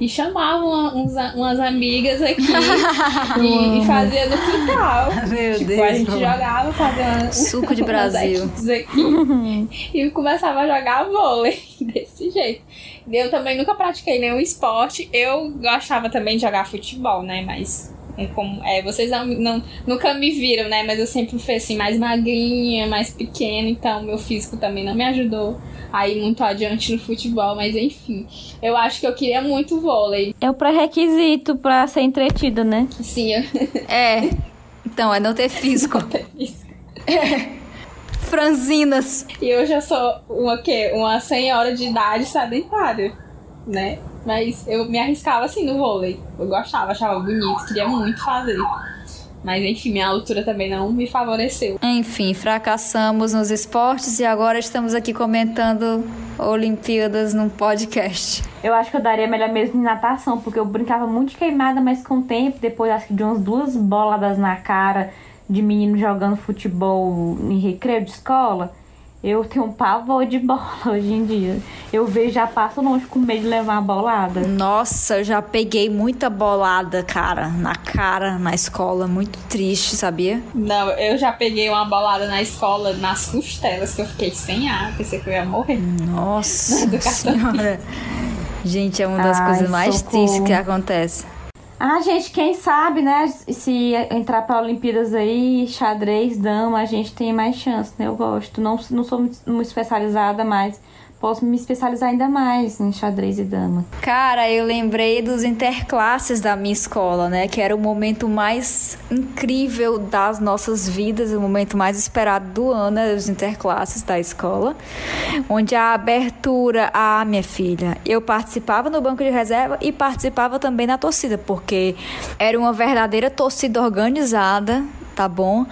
E chamava uma, uns, umas amigas aqui e, e, fazia no quintal. Meu tipo, Deus. A gente jogava, fazia uma, suco de Brasil. Aqui, e começava a jogar vôlei desse jeito. Eu também nunca pratiquei nenhum esporte. Eu gostava também de jogar futebol, né? Mas é como, é, vocês não, não, nunca me viram, né? Mas eu sempre fui assim, mais magrinha, mais pequena, então meu físico também não me ajudou a ir muito adiante no futebol, mas enfim. Eu acho que eu queria muito vôlei. É o pré-requisito pra ser entretida, né? Sim. Eu... É. Então, é não ter físico. não ter físico. É franzinas. E hoje eu sou uma quê? Uma senhora de idade sedentária, né? Mas eu me arriscava assim no vôlei. Eu gostava, achava bonito, queria muito fazer. Mas enfim, minha altura também não me favoreceu. Enfim, fracassamos nos esportes e agora estamos aqui comentando Olimpíadas num podcast. Eu acho que eu daria melhor mesmo em natação, porque eu brincava muito de queimada, mas com o tempo, depois acho que de umas duas boladas na cara de menino jogando futebol em recreio de escola, eu tenho um pavor de bola hoje em dia. Eu vejo, já passo longe com medo de levar uma bolada. Nossa, eu já peguei muita bolada, cara, na cara, na escola. Muito triste, sabia? Não, eu já peguei uma bolada na escola, nas costelas, que eu fiquei sem ar, pensei que eu ia morrer. Nossa senhora. Gente, é uma das Ai, coisas mais socorro. tristes que acontece. Ah, gente, quem sabe, né? Se entrar para Olimpíadas aí, xadrez, dama, a gente tem mais chance, né? Eu gosto. Não, não sou muito especializada, mas posso me especializar ainda mais em xadrez e dama. Cara, eu lembrei dos interclasses da minha escola, né? Que era o momento mais incrível das nossas vidas, o momento mais esperado do ano, né? os interclasses da escola. Onde a abertura, ah, minha filha, eu participava no banco de reserva e participava também na torcida, porque era uma verdadeira torcida organizada tá bom?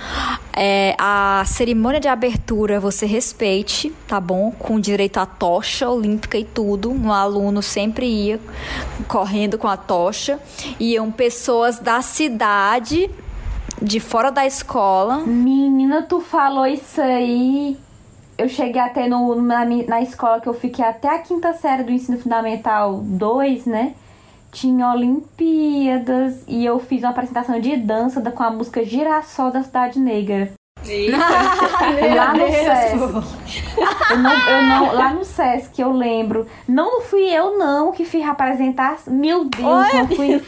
É, a cerimônia de abertura você respeite, tá bom? Com direito à tocha olímpica e tudo. Um aluno sempre ia correndo com a tocha. Iam pessoas da cidade de fora da escola. Menina, tu falou isso aí. Eu cheguei até no, na, na escola que eu fiquei até a quinta série do ensino fundamental 2, né? Tinha Olimpíadas e eu fiz uma apresentação de dança com a música Girassol da Cidade Negra. lá no Sesc. Eu não, eu não, lá no Sesc, eu lembro. Não fui eu, não, que fiz apresentação. Meu Deus, Oi, não fui.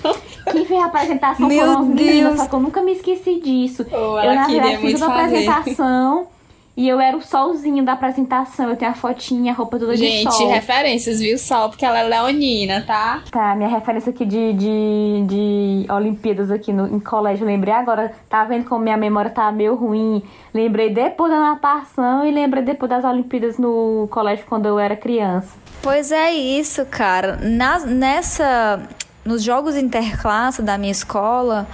Quem fez apresentação Meu foram as meninas, só que eu nunca me esqueci disso. Oh, eu, na verdade, fiz uma apresentação. E eu era o solzinho da apresentação. Eu tenho a fotinha, a roupa toda Gente, de sol. Gente, referências, viu? Sol, porque ela é leonina, tá? Tá, minha referência aqui de, de, de Olimpíadas aqui no, em colégio. Lembrei agora, tá vendo como minha memória tá meio ruim? Lembrei depois da natação e lembrei depois das Olimpíadas no colégio quando eu era criança. Pois é isso, cara. Na, nessa nos jogos interclasse da minha escola,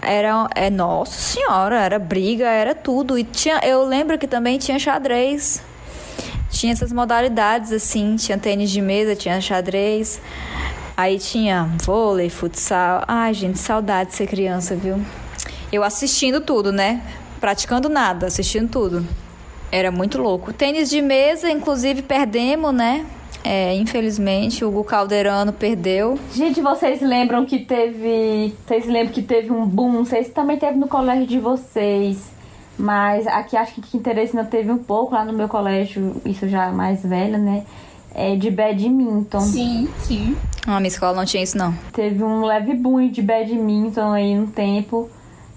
era, é, nossa senhora, era briga, era tudo. E tinha, eu lembro que também tinha xadrez. Tinha essas modalidades, assim, tinha tênis de mesa, tinha xadrez. Aí tinha vôlei, futsal. Ai, gente, saudade de ser criança, viu? Eu assistindo tudo, né? Praticando nada, assistindo tudo. Era muito louco. Tênis de mesa, inclusive, perdemos, né? É, infelizmente, o Hugo Calderano perdeu. Gente, vocês lembram que teve. Vocês lembram que teve um boom? Não sei se também teve no colégio de vocês. Mas aqui acho que interesse não teve um pouco lá no meu colégio, isso já mais velho, né? É de badminton. Sim, sim. Ah, minha escola não tinha isso, não. Teve um leve boom de badminton aí no tempo.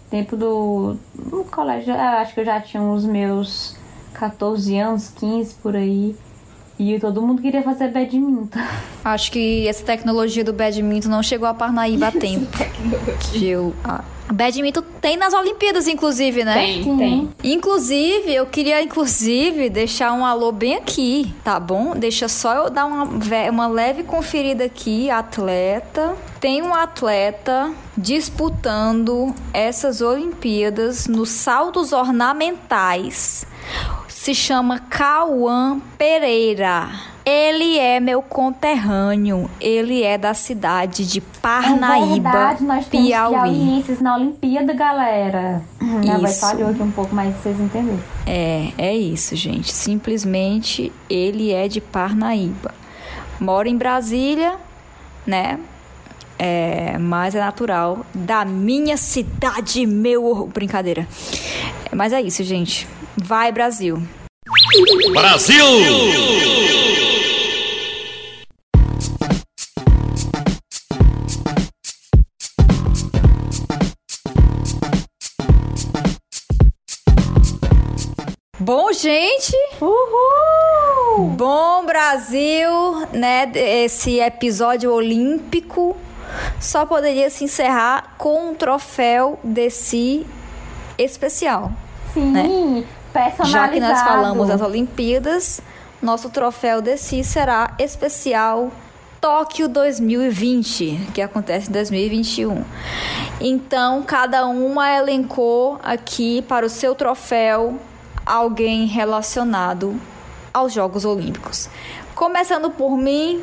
Tempo do. No colégio, acho que eu já tinha os meus 14 anos, 15 por aí. E todo mundo queria fazer badminton. Acho que essa tecnologia do badminton não chegou a Parnaíba a tempo. Ah. Badminton tem nas Olimpíadas, inclusive, né? Tem, tem. Inclusive, eu queria, inclusive, deixar um alô bem aqui, tá bom? Deixa só eu dar uma, uma leve conferida aqui. Atleta. Tem um atleta disputando essas Olimpíadas nos saltos ornamentais se chama Cauã Pereira. Ele é meu conterrâneo. Ele é da cidade de Parnaíba, é verdade, nós temos Piauí. na Olimpíada, galera. Minha voz falhou aqui um pouco, mas vocês entenderam. É, é isso, gente. Simplesmente ele é de Parnaíba. Mora em Brasília, né? É, mas é natural da minha cidade, meu. Brincadeira. Mas é isso, gente. Vai, Brasil! Brasil! Bom, gente. Uhul! Bom, Brasil, né? Esse episódio olímpico só poderia se encerrar com um troféu desse especial. Sim. Né? Personalizado. Já que nós falamos das Olimpíadas, nosso troféu de si será especial Tóquio 2020, que acontece em 2021. Então, cada uma elencou aqui para o seu troféu alguém relacionado aos Jogos Olímpicos. Começando por mim,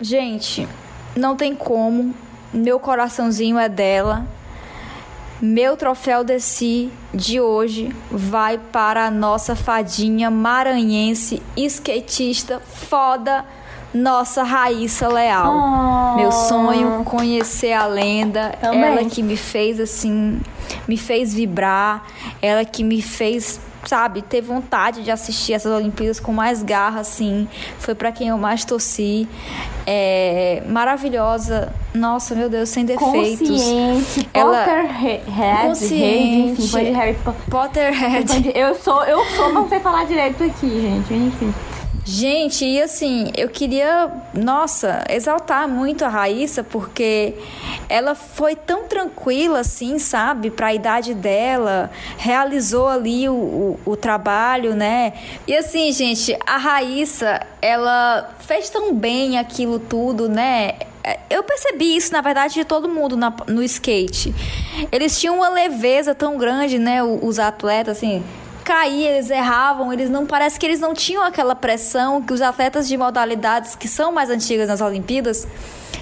gente, não tem como, meu coraçãozinho é dela. Meu troféu de si de hoje vai para a nossa fadinha maranhense, skatista foda, nossa Raíssa Leal. Oh. Meu sonho conhecer a lenda, Também. ela que me fez assim, me fez vibrar, ela que me fez sabe, ter vontade de assistir essas Olimpíadas com mais garra, assim. Foi para quem eu mais torci. É, maravilhosa. Nossa, meu Deus, sem defeitos. Consciente, Ela... Potterhead, consciente, enfim, foi de Harry Potterhead. Eu sou, eu sou, não sei falar direito aqui, gente, enfim. Gente, e assim, eu queria, nossa, exaltar muito a Raíssa, porque ela foi tão tranquila, assim, sabe, para a idade dela, realizou ali o, o, o, trabalho, né? E assim, gente, a Raíssa, ela fez tão bem aquilo tudo, né? Eu percebi isso, na verdade, de todo mundo na, no skate. Eles tinham uma leveza tão grande, né? Os atletas, assim caía, eles erravam, eles não parece que eles não tinham aquela pressão que os atletas de modalidades que são mais antigas nas Olimpíadas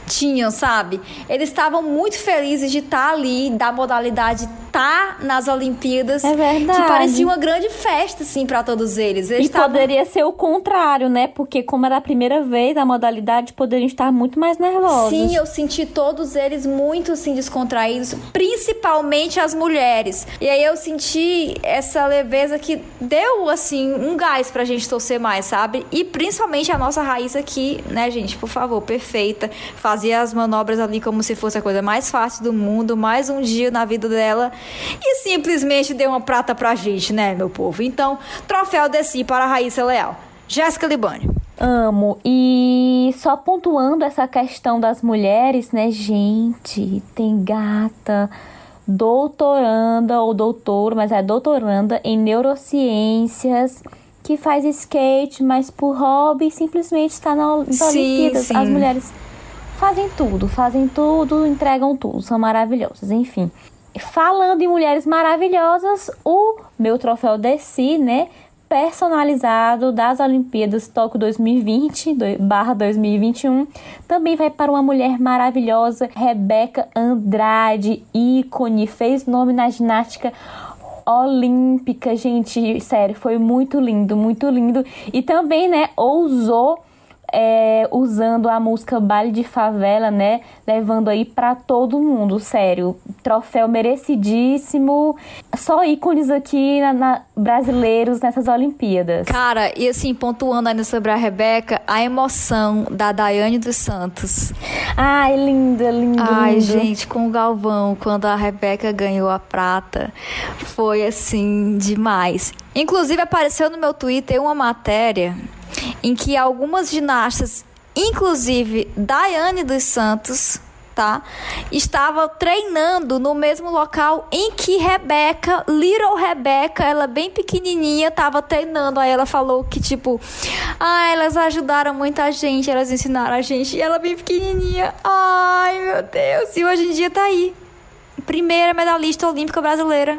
tinham, sabe? Eles estavam muito felizes de estar ali da modalidade tá nas Olimpíadas. É verdade. Que parecia uma grande festa, assim, para todos eles. eles e tavam... poderia ser o contrário, né? Porque como era a primeira vez, a modalidade poderiam estar muito mais nervosos. Sim, eu senti todos eles muito, assim, descontraídos, principalmente as mulheres. E aí eu senti essa leveza que deu, assim, um gás pra gente torcer mais, sabe? E principalmente a nossa Raíssa aqui, né, gente? Por favor, perfeita. Fazia as manobras ali como se fosse a coisa mais fácil do mundo, mais um dia na vida dela. E simplesmente deu uma prata pra gente, né, meu povo? Então, troféu desse para a Raíssa Leal. Jéssica Libani. Amo. E só pontuando essa questão das mulheres, né, gente? Tem gata doutoranda ou doutor, mas é doutoranda em neurociências que faz skate, mas por hobby simplesmente está nas sim, Olimpíadas. Sim. As mulheres fazem tudo, fazem tudo, entregam tudo, são maravilhosas, enfim. Falando em mulheres maravilhosas, o meu troféu Desci, né, personalizado das Olimpíadas Tóquio 2020 barra 2021 também vai para uma mulher maravilhosa, Rebeca Andrade, ícone, fez nome na ginástica olímpica, gente, sério, foi muito lindo, muito lindo. E também, né, ousou é, usando a música Baile de Favela, né? Levando aí para todo mundo, sério. Troféu merecidíssimo. Só ícones aqui na, na, brasileiros nessas Olimpíadas. Cara, e assim, pontuando ainda sobre a Rebeca, a emoção da Daiane dos Santos. Ai, linda, linda. Ai, lindo. gente, com o Galvão, quando a Rebeca ganhou a prata, foi assim, demais. Inclusive, apareceu no meu Twitter uma matéria em que algumas ginastas, inclusive Daiane dos Santos, tá? Estava treinando no mesmo local em que Rebeca, Little Rebeca, ela bem pequenininha, estava treinando. Aí ela falou que tipo, ah, elas ajudaram muita gente, elas ensinaram a gente. E ela bem pequenininha. Ai, meu Deus. E hoje em dia tá aí. Primeira medalhista olímpica brasileira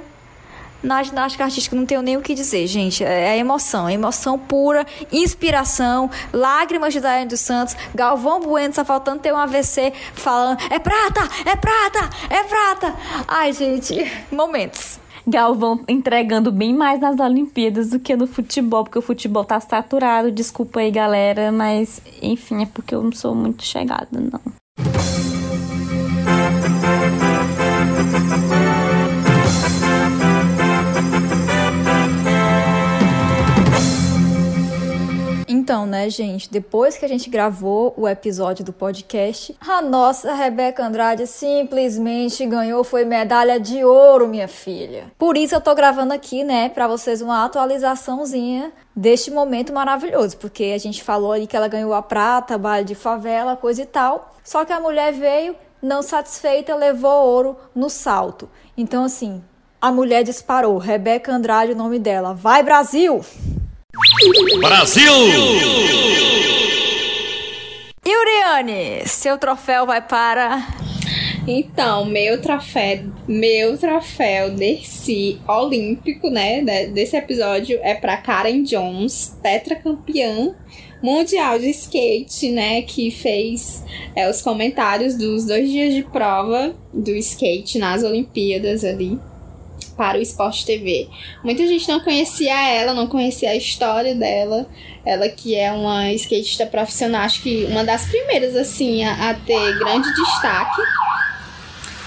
na ginástica artística não tenho nem o que dizer, gente. É, é emoção, é emoção pura, inspiração, lágrimas de Daiane dos Santos, Galvão Bueno só faltando ter um AVC falando: é prata, é prata, é prata. Ai, gente, momentos. Galvão entregando bem mais nas Olimpíadas do que no futebol, porque o futebol tá saturado. Desculpa aí, galera, mas enfim, é porque eu não sou muito chegada, não. Então, né, gente, depois que a gente gravou o episódio do podcast, a nossa Rebeca Andrade simplesmente ganhou foi medalha de ouro, minha filha. Por isso eu tô gravando aqui, né, para vocês uma atualizaçãozinha deste momento maravilhoso, porque a gente falou ali que ela ganhou a prata, baile de favela, coisa e tal. Só que a mulher veio não satisfeita, levou ouro no salto. Então, assim, a mulher disparou. Rebeca Andrade, o nome dela. Vai, Brasil! Brasil! Yuriane, seu troféu vai para. Então, meu troféu, meu troféu desse olímpico, né, desse episódio é para Karen Jones, tetracampeã mundial de skate, né, que fez é, os comentários dos dois dias de prova do skate nas Olimpíadas ali para o Esporte TV. Muita gente não conhecia ela, não conhecia a história dela. Ela que é uma skatista profissional, acho que uma das primeiras assim a, a ter grande destaque.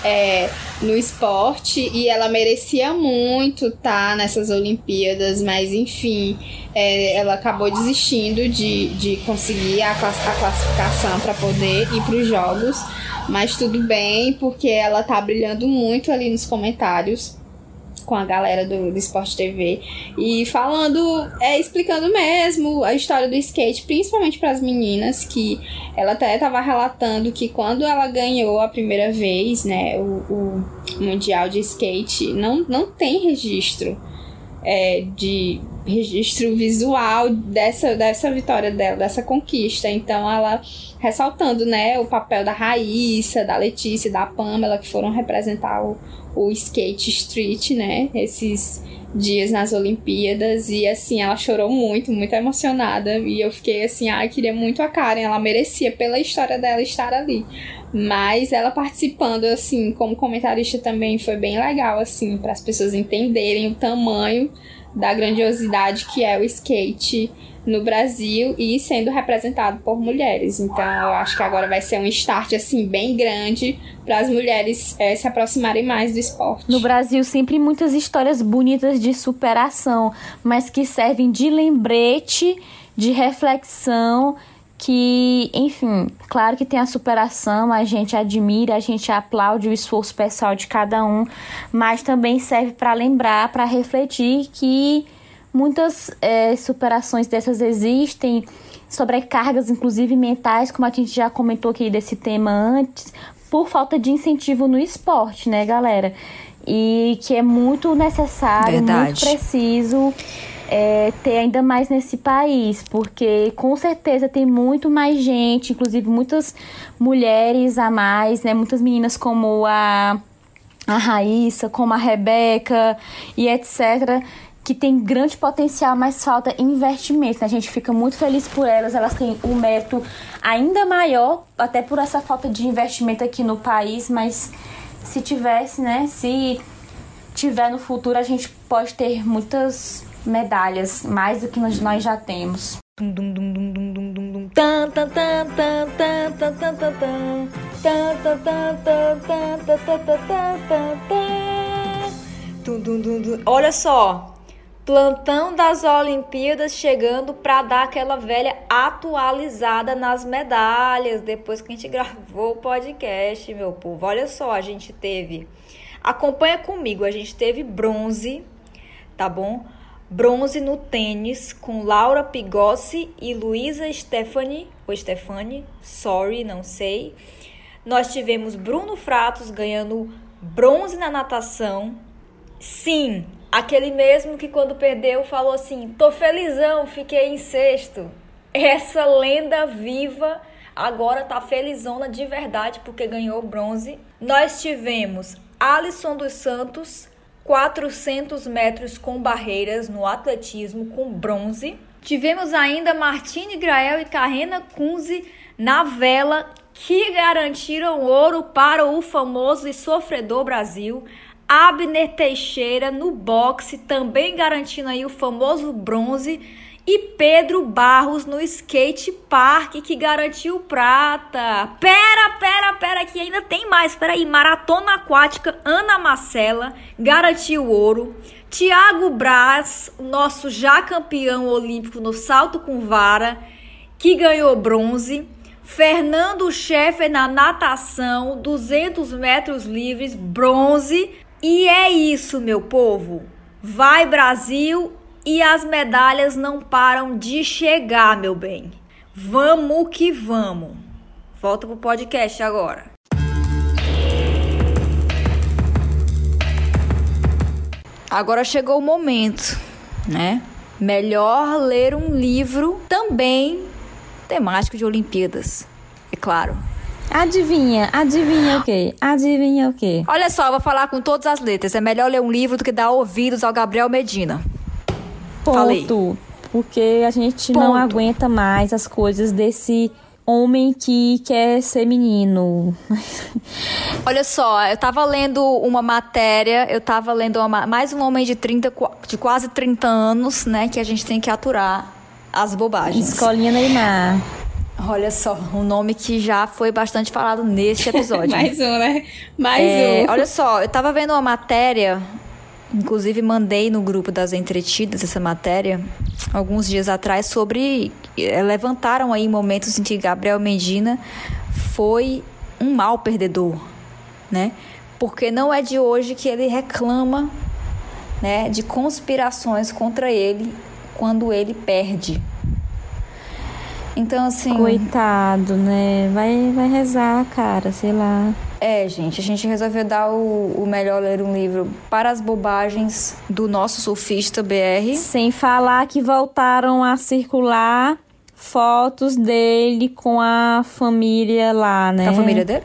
É, no esporte e ela merecia muito estar tá, nessas Olimpíadas, mas enfim, é, ela acabou desistindo de, de conseguir a, class a classificação para poder ir para os Jogos. Mas tudo bem, porque ela tá brilhando muito ali nos comentários com a galera do, do Esporte TV e falando, é, explicando mesmo a história do skate, principalmente para as meninas, que ela até estava relatando que quando ela ganhou a primeira vez, né, o, o Mundial de Skate, não, não tem registro é, de registro visual dessa, dessa vitória dela, dessa conquista. Então ela ressaltando, né, o papel da Raíssa, da Letícia, da Pamela, que foram representar o, o skate street, né? Esses dias nas Olimpíadas e assim, ela chorou muito, muito emocionada e eu fiquei assim, ai, ah, queria muito a Karen, ela merecia pela história dela estar ali. Mas ela participando assim, como comentarista também foi bem legal assim, para as pessoas entenderem o tamanho da grandiosidade que é o skate no Brasil e sendo representado por mulheres. Então, eu acho que agora vai ser um start assim bem grande para as mulheres é, se aproximarem mais do esporte. No Brasil, sempre muitas histórias bonitas de superação, mas que servem de lembrete, de reflexão. Que, enfim, claro que tem a superação, a gente admira, a gente aplaude o esforço pessoal de cada um, mas também serve para lembrar, para refletir que Muitas é, superações dessas existem, sobrecargas, inclusive mentais, como a gente já comentou aqui desse tema antes, por falta de incentivo no esporte, né, galera? E que é muito necessário, Verdade. muito preciso é, ter ainda mais nesse país, porque com certeza tem muito mais gente, inclusive muitas mulheres a mais, né? Muitas meninas como a, a Raíssa, como a Rebeca e etc que tem grande potencial, mas falta investimento. Né? A gente fica muito feliz por elas, elas têm um mérito ainda maior, até por essa falta de investimento aqui no país, mas se tivesse, né, se tiver no futuro, a gente pode ter muitas medalhas, mais do que nós já temos. Olha só, Plantão das Olimpíadas chegando para dar aquela velha atualizada nas medalhas depois que a gente gravou o podcast, meu povo. Olha só, a gente teve. Acompanha comigo, a gente teve bronze, tá bom? Bronze no tênis com Laura Pigossi e Luísa Stephanie, ou Stefani, sorry, não sei. Nós tivemos Bruno Fratos ganhando bronze na natação. Sim, Aquele mesmo que quando perdeu falou assim: tô felizão, fiquei em sexto. Essa lenda viva agora tá felizona de verdade porque ganhou bronze. Nós tivemos Alisson dos Santos, 400 metros com barreiras no atletismo com bronze. Tivemos ainda Martine Grael e Carrena Kunze na vela que garantiram ouro para o famoso e sofredor Brasil. Abner Teixeira no boxe, também garantindo aí o famoso bronze. E Pedro Barros no skate park, que garantiu prata. Pera, pera, pera, que ainda tem mais. Pera aí, maratona aquática, Ana Marcela garantiu ouro. Tiago Braz, nosso já campeão olímpico no salto com vara, que ganhou bronze. Fernando Scheffer na natação, 200 metros livres, bronze. E é isso, meu povo. Vai Brasil e as medalhas não param de chegar, meu bem. Vamos que vamos. Volta pro podcast agora. Agora chegou o momento, né? Melhor ler um livro também temático de Olimpíadas, é claro. Adivinha, adivinha o quê? Adivinha o quê? Olha só, eu vou falar com todas as letras. É melhor ler um livro do que dar ouvidos ao Gabriel Medina. Ponto. Falei. Porque a gente Ponto. não aguenta mais as coisas desse homem que quer ser menino. Olha só, eu tava lendo uma matéria, eu tava lendo uma, mais um homem de 30, de quase 30 anos, né, que a gente tem que aturar as bobagens. Escolinha Neymar. Olha só, um nome que já foi bastante falado neste episódio. Mais um, né? Mais é, um. Olha só, eu tava vendo uma matéria, inclusive mandei no grupo das entretidas essa matéria alguns dias atrás sobre é, levantaram aí momentos em que Gabriel Medina foi um mal perdedor, né? Porque não é de hoje que ele reclama, né, de conspirações contra ele quando ele perde. Então, assim. Coitado, né? Vai, vai rezar, cara, sei lá. É, gente, a gente resolveu dar o, o melhor ler um livro para as bobagens do nosso surfista BR. Sem falar que voltaram a circular fotos dele com a família lá, né? Com a família dele?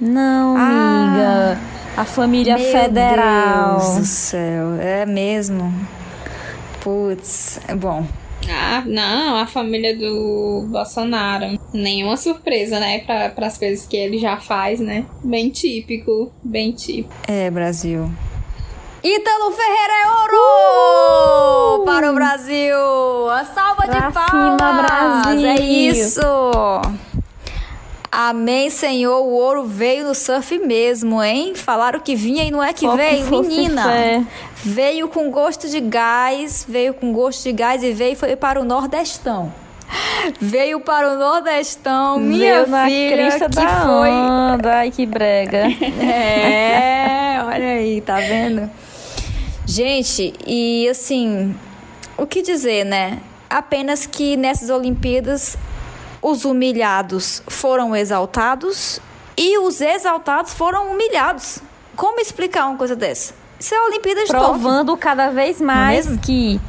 Não, ah. amiga. A família Meu federal. Deus do céu, é mesmo. Putz, é bom. Ah, não, a família do Bolsonaro. Nenhuma surpresa, né? Para as coisas que ele já faz, né? Bem típico, bem típico. É, Brasil. Ítalo Ferreira é ouro! Uh! Para o Brasil! A salva Pra de palmas! cima, Brasil! É isso! Amém, Senhor. O ouro veio no surf mesmo, hein? Falaram que vinha e não é que Só veio, menina. fé. Veio com gosto de gás, veio com gosto de gás e veio foi para o Nordestão. Veio para o Nordestão, minha Veio filha, que foi onda. Ai, que brega. é, olha aí, tá vendo? Gente, e assim, o que dizer, né? Apenas que nessas Olimpíadas os humilhados foram exaltados e os exaltados foram humilhados. Como explicar uma coisa dessa? Isso é a Olimpíada de Tóquio. Provando cada vez mais mesmo? que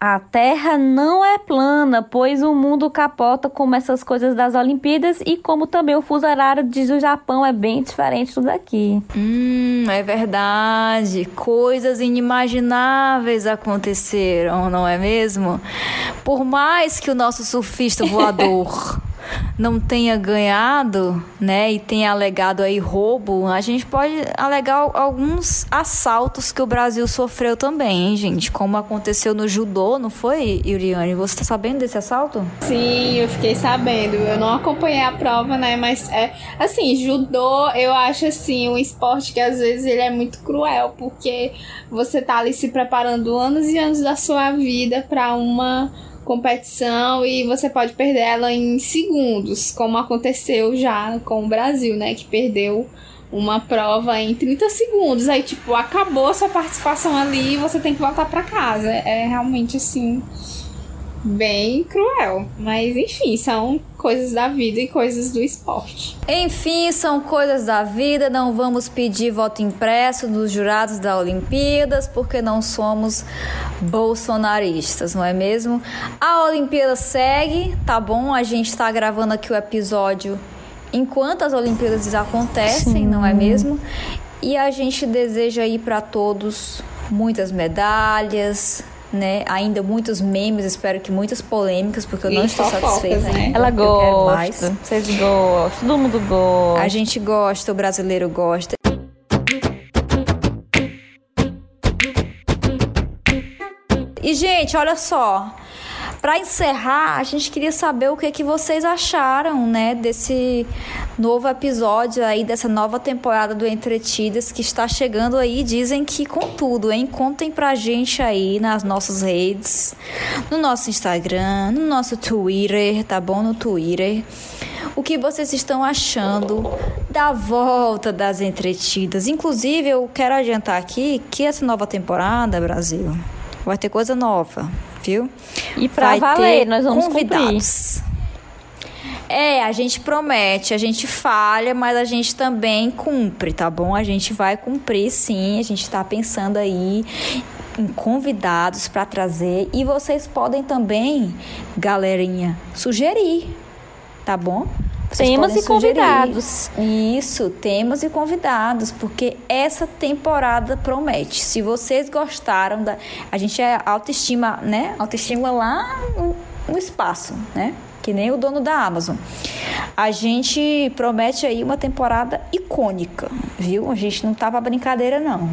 a Terra não é plana, pois o mundo capota como essas coisas das Olimpíadas e como também o fuso horário do Japão é bem diferente do daqui. Hum, é verdade. Coisas inimagináveis aconteceram, não é mesmo? Por mais que o nosso surfista voador não tenha ganhado, né, e tenha alegado aí roubo, a gente pode alegar alguns assaltos que o Brasil sofreu também, hein, gente? Como aconteceu no judô, não foi, Yuriane? Você tá sabendo desse assalto? Sim, eu fiquei sabendo. Eu não acompanhei a prova, né? Mas é assim, judô, eu acho assim, um esporte que às vezes ele é muito cruel, porque você tá ali se preparando anos e anos da sua vida para uma competição e você pode perder ela em segundos, como aconteceu já com o Brasil, né, que perdeu uma prova em 30 segundos. Aí, tipo, acabou sua participação ali e você tem que voltar para casa. É realmente assim bem cruel, mas enfim, são coisas da vida e coisas do esporte. Enfim, são coisas da vida. Não vamos pedir voto impresso dos jurados da Olimpíadas, porque não somos bolsonaristas, não é mesmo? A Olimpíada segue, tá bom? A gente está gravando aqui o episódio enquanto as Olimpíadas acontecem, Sim. não é mesmo? E a gente deseja aí para todos muitas medalhas. Né? Ainda muitos memes, espero que muitas polêmicas, porque eu não E estou fofocas, satisfeita né? ainda. Ela eu quero mais. gosta, vocês gostam, todo mundo gosta. A gente gosta, o brasileiro gosta. E, gente, olha só. Pra encerrar, a gente queria saber o que, que vocês acharam, né, desse novo episódio aí, dessa nova temporada do Entretidas que está chegando aí. Dizem que com tudo, hein? Contem pra gente aí nas nossas redes, no nosso Instagram, no nosso Twitter, tá bom? No Twitter. O que vocês estão achando da volta das entretidas? Inclusive, eu quero adiantar aqui que essa nova temporada, Brasil, vai ter coisa nova, viu? E pra vai valer, ter nós vamos cumprir. convidados. É, a gente promete, a gente falha, mas a gente também cumpre, tá bom? A gente vai cumprir sim, a gente tá pensando aí em convidados para trazer e vocês podem também, galerinha, sugerir, tá bom? Vocês Temas e sugerir. convidados. Isso, temas e convidados, porque essa temporada promete. Se vocês gostaram da. A gente é autoestima, né? Autoestima lá no, no espaço, né? Que nem o dono da Amazon. A gente promete aí uma temporada icônica, viu? A gente não tá pra brincadeira, não.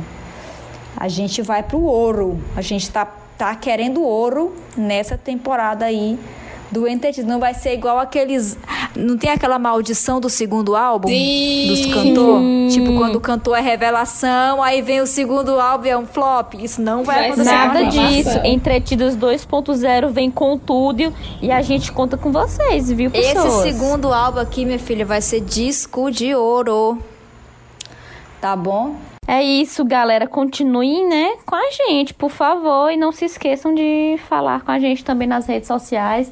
A gente vai pro ouro. A gente tá, tá querendo ouro nessa temporada aí do Entretido. Não vai ser igual aqueles. Não tem aquela maldição do segundo álbum? Sim. Dos cantor? Tipo, quando o cantor é revelação, aí vem o segundo álbum e é um flop. Isso não vai, Vai acontecer. Nada disso. Entretidos 2.0 vem com tudo e a gente conta com vocês, viu, pessoas? Esse segundo álbum aqui, minha filha, vai ser disco de ouro. Tá bom? É isso, galera. Continuem, né, com a gente, por favor. E não se esqueçam de falar com a gente também nas redes sociais.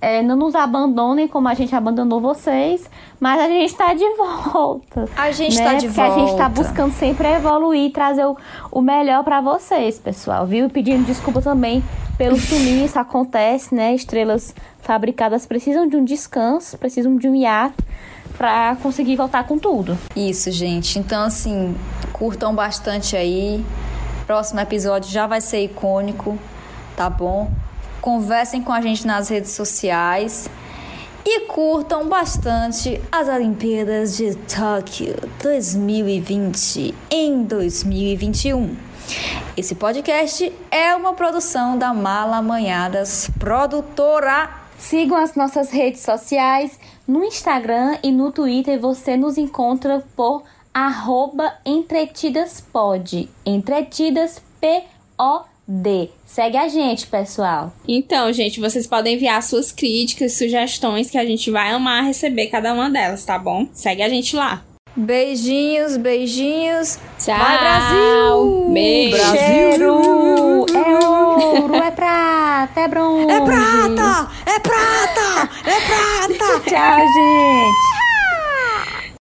É, não nos abandonem como a gente abandonou vocês, mas a gente tá de volta. A gente né? tá de Porque a gente tá volta. buscando sempre evoluir e trazer o, o melhor pra vocês, pessoal, viu? E Pedindo desculpa também pelo sumiço, acontece, né? Estrelas fabricadas precisam de um descanso, precisam de um hiato. pra conseguir voltar com tudo. Isso, gente. Então, assim, curtam bastante aí. Próximo episódio já vai ser icônico, tá bom? Conversem com a gente nas redes sociais e curtam bastante as Olimpíadas de Tóquio 2020 em 2021. Esse podcast é uma produção da Mala Manhadas Produtora. Sigam as nossas redes sociais. No Instagram e no Twitter você nos encontra por arroba entretidaspod. Entretidas P-O-D. Segue a gente, pessoal. Então, gente, vocês podem enviar suas críticas, sugestões, que a gente vai amar receber cada uma delas, tá bom? Segue a gente lá. Beijinhos, beijinhos. Tchau. Vai, Brasil! Beijo. Cheiro é ouro, é prata, é bronze. É prata! É prata! É prata! Tchau, gente.